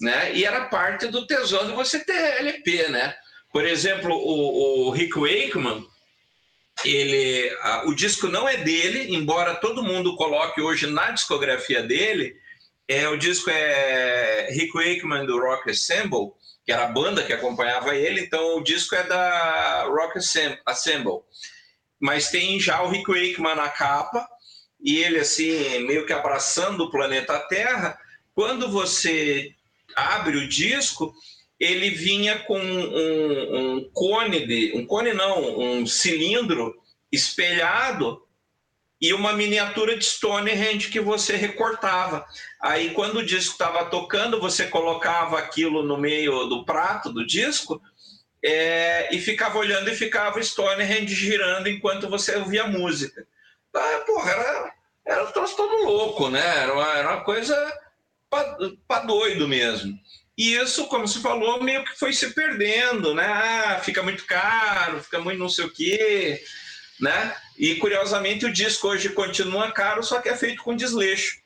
Speaker 2: Né? E era parte do tesouro de você ter LP, né? Por exemplo, o, o Rick Wakeman, ele, a, o disco não é dele, embora todo mundo coloque hoje na discografia dele, É, o disco é Rick Wakeman do Rock Assemble, que era a banda que acompanhava ele, então o disco é da Rock Assemble. Mas tem já o Rick Wakeman na capa, e ele assim, meio que abraçando o planeta Terra. Quando você abre o disco, ele vinha com um, um cone de, um cone não, um cilindro espelhado e uma miniatura de Stonehenge que você recortava. Aí, quando o disco estava tocando, você colocava aquilo no meio do prato do disco é, e ficava olhando e ficava Stonehenge girando enquanto você ouvia a música. Ah, porra, era, era um troço todo louco, né? Era uma, era uma coisa para doido mesmo. E isso, como se falou, meio que foi se perdendo, né? Ah, fica muito caro, fica muito não sei o quê né? E curiosamente o disco hoje continua caro, só que é feito com desleixo.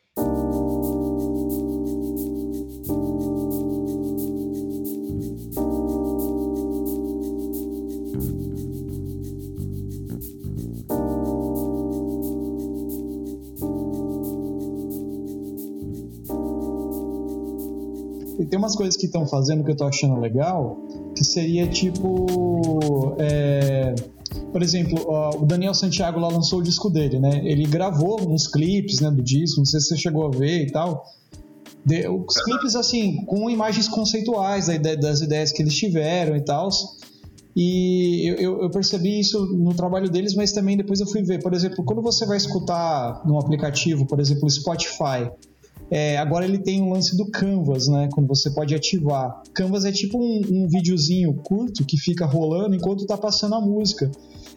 Speaker 1: E tem umas coisas que estão fazendo que eu tô achando legal, que seria tipo. É por exemplo, o Daniel Santiago lá lançou o disco dele, né? Ele gravou uns clipes né, do disco, não sei se você chegou a ver e tal. De, os clipes, assim, com imagens conceituais das ideias que eles tiveram e tal. E eu, eu, percebi isso no trabalho deles, mas também depois eu fui ver. Por exemplo, quando você vai escutar num aplicativo, por exemplo, o Spotify, é, agora ele tem um lance do Canvas, né? Quando você pode ativar. Canvas é tipo um, um videozinho curto que fica rolando enquanto tá passando a música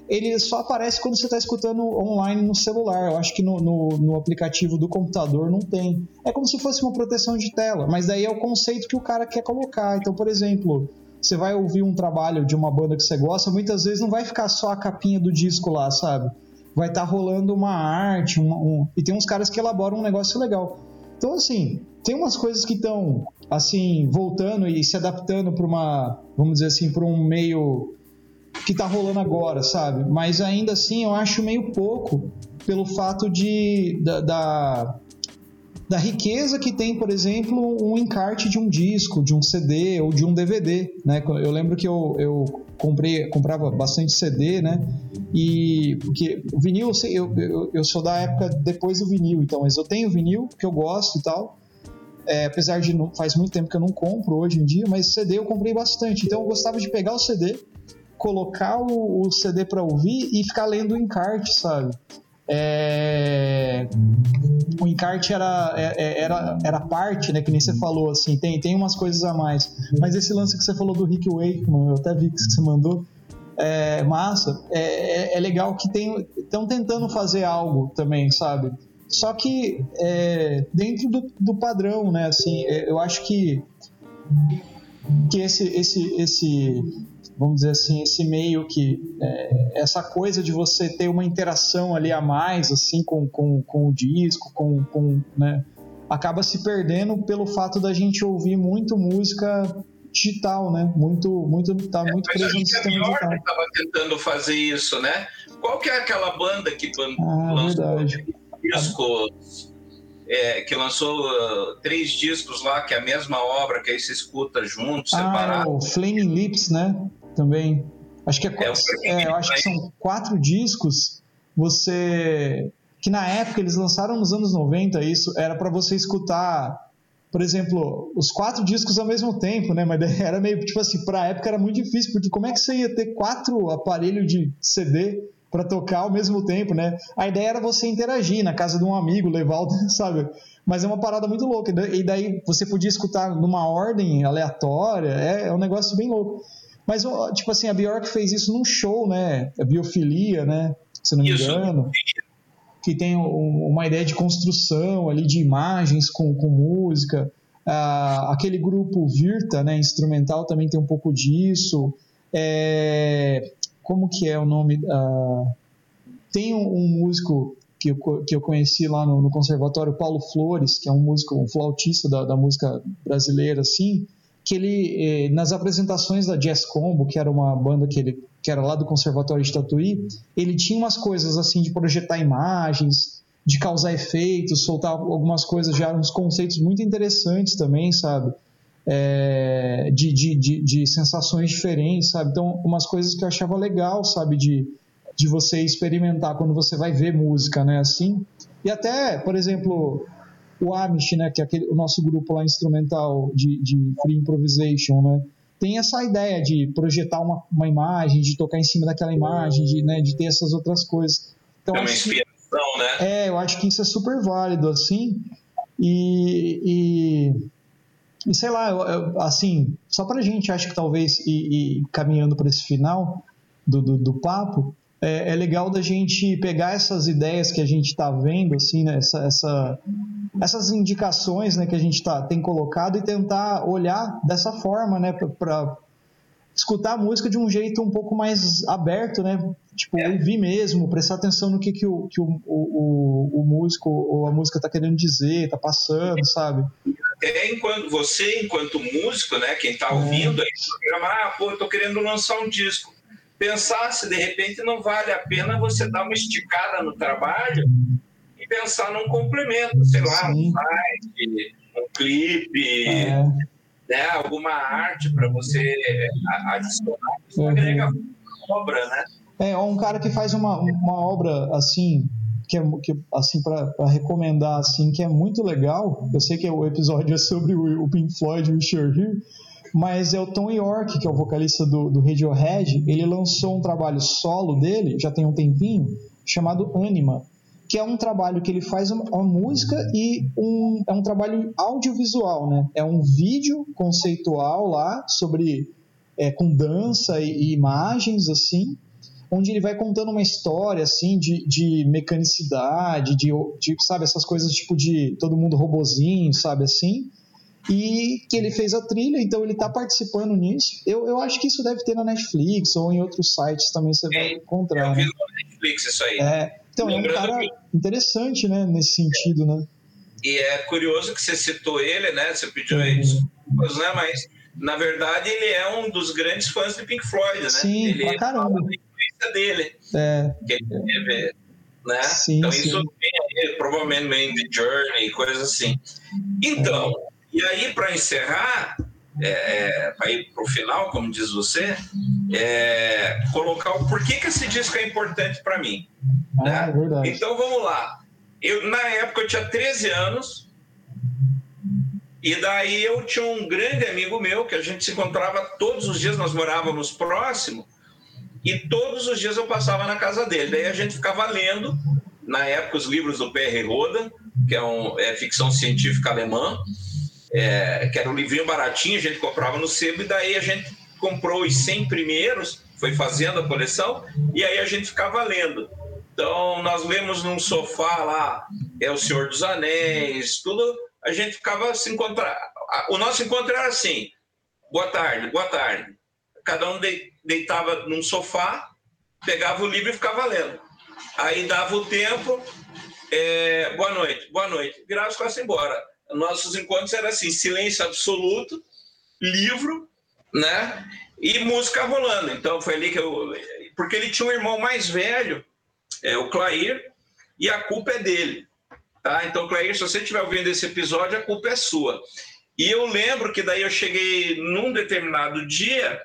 Speaker 1: ele só aparece quando você está escutando online no celular. Eu acho que no, no, no, aplicativo do computador não tem. É como se fosse uma proteção de tela, mas daí é o conceito que o cara quer colocar. Então, por exemplo, você vai ouvir um trabalho de uma banda que você gosta, muitas vezes não vai ficar só a capinha do disco lá, sabe? Vai estar tá rolando uma arte, um, um... e tem uns caras que elaboram um negócio legal. Então, assim, tem umas coisas que estão, assim, voltando e se adaptando para uma, vamos dizer assim, para um meio que tá rolando agora, sabe? Mas ainda assim eu acho meio pouco pelo fato de da, da, da, riqueza que tem, por exemplo, um encarte de um disco, de um CD ou de um DVD, né? Eu lembro que eu, eu comprei, comprava bastante CD, né? E porque o vinil, eu, eu, eu sou da época depois do vinil, então, mas eu tenho vinil que eu gosto e tal. É, apesar de não, faz muito tempo que eu não compro hoje em dia, mas CD eu comprei bastante. Então eu gostava de pegar o CD, colocar o, o CD para ouvir e ficar lendo o encarte, sabe? É... o encarte era, é, é, era, era parte, né? Que nem você falou, assim, tem, tem umas coisas a mais. Mas esse lance que você falou do Rick Wakeman, eu até vi que você mandou, é massa. É, é, é legal que estão tentando fazer algo também, sabe? Só que é, dentro do, do padrão, né? Assim, é, eu acho que que esse, esse, esse vamos dizer assim, esse meio que é, essa coisa de você ter uma interação ali a mais, assim, com, com, com o disco, com, com né, acaba se perdendo pelo fato da gente ouvir muito música digital, né? Muito, muito, tá
Speaker 2: é,
Speaker 1: muito preso no sistema digital.
Speaker 2: estava tentando fazer isso, né? Qual que é aquela banda que
Speaker 1: ah, lançou
Speaker 2: discos é, que lançou uh, três discos lá, que é a mesma obra, que aí se escuta junto,
Speaker 1: ah,
Speaker 2: separado.
Speaker 1: o Flaming Lips, né? Também. Acho que, é, é, é eu acho que são quatro discos. Você. Que na época eles lançaram nos anos 90 isso, era para você escutar, por exemplo, os quatro discos ao mesmo tempo, né? Mas era meio tipo assim, pra época era muito difícil, porque como é que você ia ter quatro aparelhos de CD para tocar ao mesmo tempo, né? A ideia era você interagir na casa de um amigo, levar o, sabe? Mas é uma parada muito louca. E daí você podia escutar numa ordem aleatória, é, é um negócio bem louco. Mas, tipo assim, a Bjork fez isso num show, né? A Biofilia, né? Se não me isso. engano. Que tem uma ideia de construção ali de imagens com, com música. Ah, aquele grupo Virta, né? Instrumental também tem um pouco disso. É, como que é o nome? Uh, tem um, um, músico que eu, que eu conheci lá no, no, Conservatório, Paulo Flores, que é um músico, um flautista da, da música brasileira, assim, que ele, eh, nas apresentações da Jazz Combo, que era uma banda que ele que era lá do Conservatório de Tatuí, ele tinha umas coisas assim de projetar imagens, de causar efeitos, soltar algumas coisas já, uns conceitos muito interessantes também, sabe? É, de, de, de, de, sensações diferentes, sabe? Então, umas coisas que eu achava legal, sabe? De, de você experimentar quando você vai ver música, né? Assim. E até, por exemplo, o Amish, né? Que é aquele, o nosso grupo lá instrumental de, de free improvisation, né? Tem essa ideia de projetar uma, uma imagem, de tocar em cima daquela imagem, de, né, de ter essas outras coisas.
Speaker 2: Então, é uma inspiração, né?
Speaker 1: É, eu acho que isso é super válido, assim. E, e e sei lá, assim, só pra gente, acho que talvez, e, e caminhando para esse final do, do, do papo, é, é, legal da gente pegar essas ideias que a gente está vendo, assim, né, essa, essa, essas indicações né, que a gente tá, tem colocado e tentar olhar dessa forma, né, para escutar a música de um jeito um pouco mais aberto, né? Tipo, é. ouvir mesmo, prestar atenção no que, que, o, que o, o, o músico ou a música está querendo dizer, está passando, sabe?
Speaker 2: É enquanto você, enquanto músico, né, quem está ouvindo aí no programa, ah, pô, eu tô querendo lançar um disco. Pensar se de repente não vale a pena você dar uma esticada no trabalho e pensar num complemento, sei lá, Sim. um site, um clipe, é. né, alguma arte para você adicionar. Isso uhum. agrega obra, né?
Speaker 1: É, um cara que faz uma, uma obra assim, que, é, que assim para recomendar assim que é muito legal. Eu sei que o episódio é sobre o, o Pink Floyd e o Sure Here, mas é o Tom York, que é o vocalista do, do Radiohead. Ele lançou um trabalho solo dele, já tem um tempinho, chamado Anima, que é um trabalho que ele faz uma, música e um, é um trabalho audiovisual, né? É um vídeo conceitual lá sobre é, com dança e, e imagens assim onde ele vai contando uma história assim de, de mecanicidade, de, de, sabe, essas coisas tipo de todo mundo robozinho, sabe assim. E que ele fez a trilha, então ele está participando nisso. Eu, eu acho que isso deve ter na Netflix ou em outros sites também você vai encontrar.
Speaker 2: Eu vi na Netflix isso aí.
Speaker 1: É, então Lembrando é um cara que... interessante, né, nesse sentido, né?
Speaker 2: E é curioso que você citou ele, né? Você pediu uhum. desculpas, né? Mas na verdade ele é um dos grandes fãs de Pink Floyd, né?
Speaker 1: Sim,
Speaker 2: ele
Speaker 1: pra caramba
Speaker 2: dele.
Speaker 1: É.
Speaker 2: Que ele teve, né?
Speaker 1: Sim,
Speaker 2: então
Speaker 1: sim.
Speaker 2: isso vem provavelmente The Journey, coisas assim. Então, é. E aí para encerrar, é, é, para ir para o final, como diz você, é, colocar o porquê que esse disco é importante para mim.
Speaker 1: Ah,
Speaker 2: né? Então vamos lá. Eu, na época eu tinha 13 anos, e daí eu tinha um grande amigo meu que a gente se encontrava todos os dias, nós morávamos próximo, e todos os dias eu passava na casa dele. Daí a gente ficava lendo, na época, os livros do P.R. Rodan, que é, um, é ficção científica alemã, é, que era um livrinho baratinho, a gente comprava no sebo, e daí a gente comprou os 100 primeiros, foi fazendo a coleção, e aí a gente ficava lendo. Então, nós lemos num sofá lá, é o Senhor dos Anéis, tudo, a gente ficava se encontrar. O nosso encontro era assim: boa tarde, boa tarde. Cada um de, deitava num sofá, pegava o livro e ficava lendo. Aí dava o tempo, é, boa noite, boa noite, virava as costas embora. Nossos encontros eram assim, silêncio absoluto, livro, né? E música rolando. Então foi ali que eu. Porque ele tinha um irmão mais velho, é, o Clair, e a culpa é dele. Tá? Então, Clair, se você estiver ouvindo esse episódio, a culpa é sua. E eu lembro que daí eu cheguei num determinado dia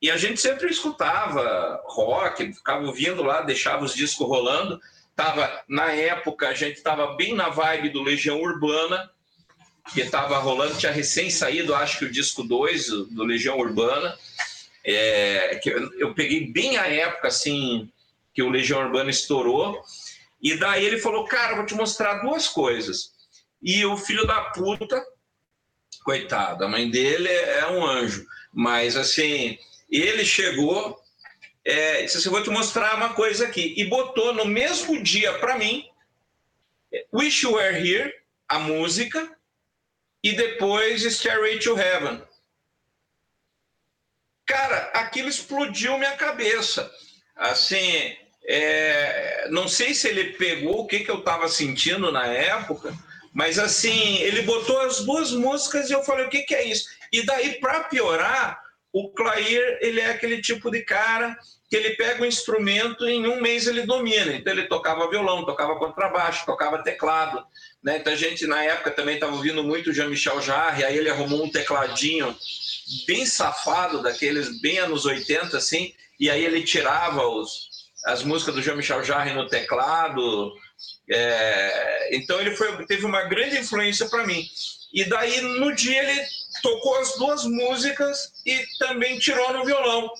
Speaker 2: e a gente sempre escutava rock, ficava ouvindo lá, deixava os discos rolando. Tava, na época, a gente estava bem na vibe do Legião Urbana, que estava rolando, tinha recém saído, acho que o disco 2 do Legião Urbana. É, que eu, eu peguei bem a época assim que o Legião Urbana estourou. E daí ele falou: Cara, vou te mostrar duas coisas. E o filho da puta, coitado, a mãe dele é um anjo, mas assim, ele chegou é, disse assim: Vou te mostrar uma coisa aqui. E botou no mesmo dia para mim Wish You Were Here, a música, e depois Stairway to Heaven. Cara, aquilo explodiu minha cabeça. Assim, é, não sei se ele pegou o que, que eu estava sentindo na época, mas assim, ele botou as duas músicas e eu falei: o que, que é isso? E daí, para piorar, o Clair, ele é aquele tipo de cara que ele pega o instrumento e em um mês ele domina. Então ele tocava violão, tocava contrabaixo, tocava teclado. Né? Então a gente na época também estava ouvindo muito Jean-Michel Jarre, aí ele arrumou um tecladinho bem safado, daqueles bem anos 80, assim, e aí ele tirava os, as músicas do Jean-Michel Jarre no teclado. É, então ele foi, teve uma grande influência para mim. E daí no dia ele tocou as duas músicas e também tirou no violão.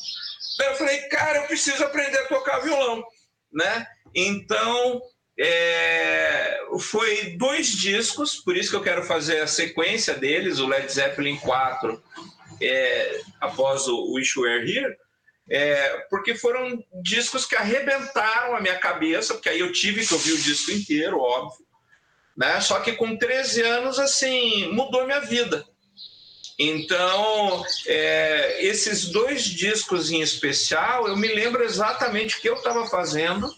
Speaker 2: Daí eu falei, cara, eu preciso aprender a tocar violão, né? Então, é, foi dois discos, por isso que eu quero fazer a sequência deles, o Led Zeppelin 4, é, após o Wish You Were Here, é, porque foram discos que arrebentaram a minha cabeça, porque aí eu tive que ouvir o disco inteiro, óbvio, né? Só que com 13 anos, assim, mudou minha vida. Então, é, esses dois discos em especial, eu me lembro exatamente o que eu estava fazendo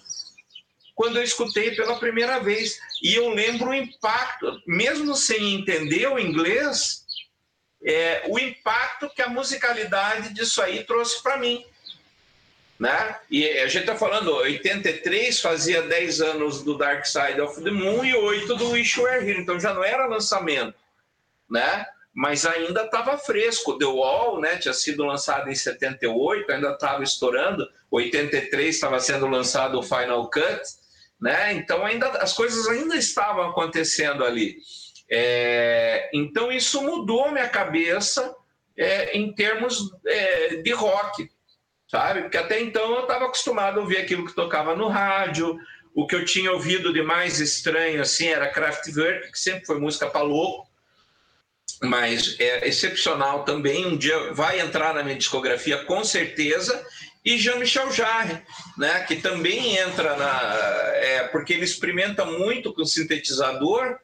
Speaker 2: quando eu escutei pela primeira vez. E eu lembro o impacto, mesmo sem entender o inglês, é, o impacto que a musicalidade disso aí trouxe para mim. Né? E a gente está falando, 83 fazia 10 anos do Dark Side of the Moon e 8 do Wish Were Here, então já não era lançamento, né? Mas ainda estava fresco. The Wall né, tinha sido lançado em 78, ainda estava estourando. 83 estava sendo lançado o Final Cut, né? Então ainda as coisas ainda estavam acontecendo ali. É, então isso mudou minha cabeça é, em termos é, de rock, sabe? Porque até então eu estava acostumado a ouvir aquilo que tocava no rádio. O que eu tinha ouvido de mais estranho assim era Kraftwerk, que sempre foi música para louco mas é excepcional também. Um dia vai entrar na minha discografia com certeza. E Jean-Michel Jarre, né, que também entra na. É, porque ele experimenta muito com sintetizador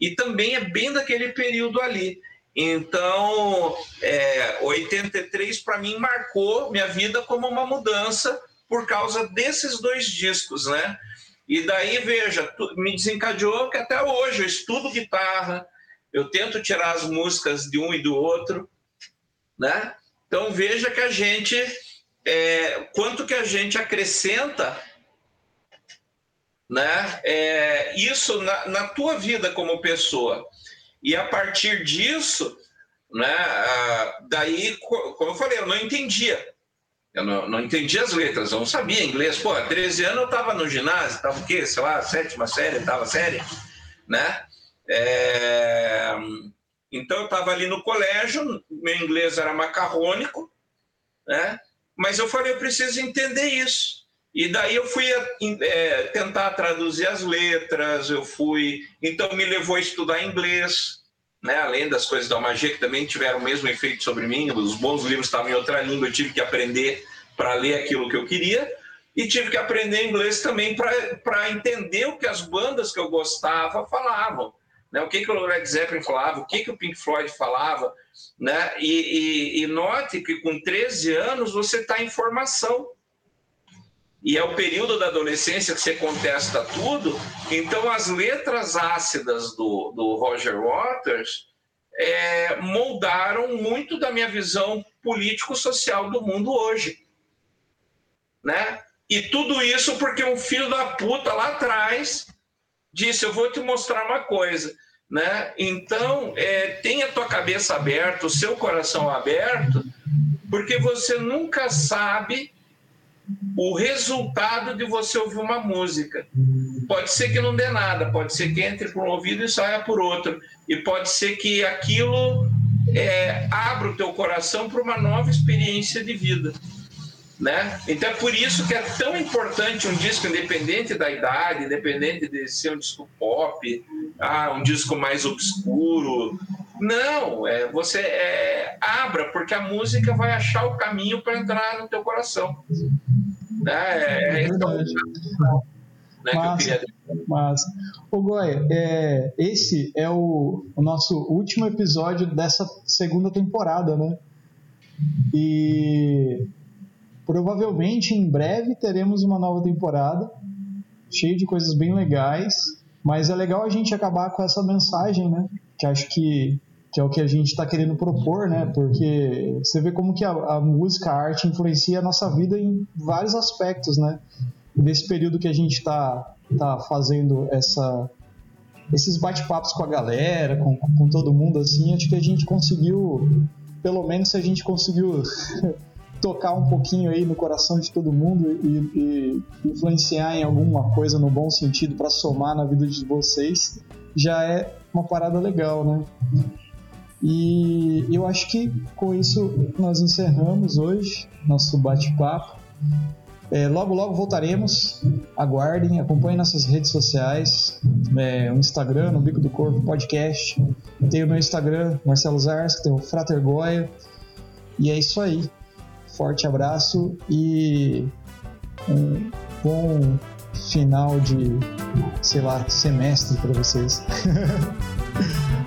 Speaker 2: e também é bem daquele período ali. Então, é, 83 para mim marcou minha vida como uma mudança por causa desses dois discos, né? E daí, veja, me desencadeou que até hoje eu estudo guitarra, eu tento tirar as músicas de um e do outro, né? Então veja que a gente, é, quanto que a gente acrescenta, né? É, isso na, na, tua vida como pessoa e a partir disso, né? daí, como eu falei, eu não entendia. Eu não, não entendia as letras, eu não sabia inglês. Pô, há 13 anos eu estava no ginásio, estava o quê? Sei lá, sétima série, estava série, né? É... Então eu estava ali no colégio, meu inglês era macarrônico, né? mas eu falei, eu preciso entender isso. E daí eu fui é, tentar traduzir as letras, eu fui. Então me levou a estudar inglês, né? além das coisas da magia que também tiveram o mesmo efeito sobre mim. Os bons livros estavam em outra língua, eu tive que aprender para ler aquilo que eu queria. E tive que aprender inglês também para entender o que as bandas que eu gostava falavam né? o que, que o Led Zeppelin falava, o que, que o Pink Floyd falava, né? E, e, e note que com 13 anos você está em formação. E é o período da adolescência que você contesta tudo. Então, as letras ácidas do, do Roger Waters é, moldaram muito da minha visão político-social do mundo hoje. Né? E tudo isso porque um filho da puta lá atrás disse: Eu vou te mostrar uma coisa. Né? Então, é, tenha tua cabeça aberta, o seu coração aberto, porque você nunca sabe o resultado de você ouvir uma música. Pode ser que não dê nada, pode ser que entre por um ouvido e saia por outro, e pode ser que aquilo é, abra o teu coração para uma nova experiência de vida. Né? Então é por isso que é tão importante um disco independente da idade, independente de ser um disco pop, ah, um disco mais obscuro. Não, é, você é, abra, porque a música vai achar o caminho para entrar no teu coração. Né? É, é verdade.
Speaker 1: Né, massa, massa. Ô Goya, é, esse é o, o nosso último episódio dessa segunda temporada, né? E Provavelmente em breve teremos uma nova temporada, cheia de coisas bem legais, mas é legal a gente acabar com essa mensagem, né? Que acho que que é o que a gente está querendo propor, né? Porque você vê como que a, a, música, a arte influencia a nossa vida em vários aspectos, né? Nesse período que a gente está tá fazendo essa, esses bate-papos com a galera, com, com todo mundo, assim, acho que a gente conseguiu, pelo menos a gente conseguiu tocar um pouquinho aí no coração de todo mundo e, e influenciar em alguma coisa no bom sentido para somar na vida de vocês, já é uma parada legal, né? E eu acho que com isso nós encerramos hoje nosso bate-papo. É, logo, logo voltaremos. Aguardem, acompanhem nossas redes sociais: é, o Instagram, no Bico do Corpo Podcast. Tem o meu Instagram, Marcelo Zars, tem o Frater Goya. E é isso aí. Forte abraço e um bom final de, sei lá, semestre para vocês.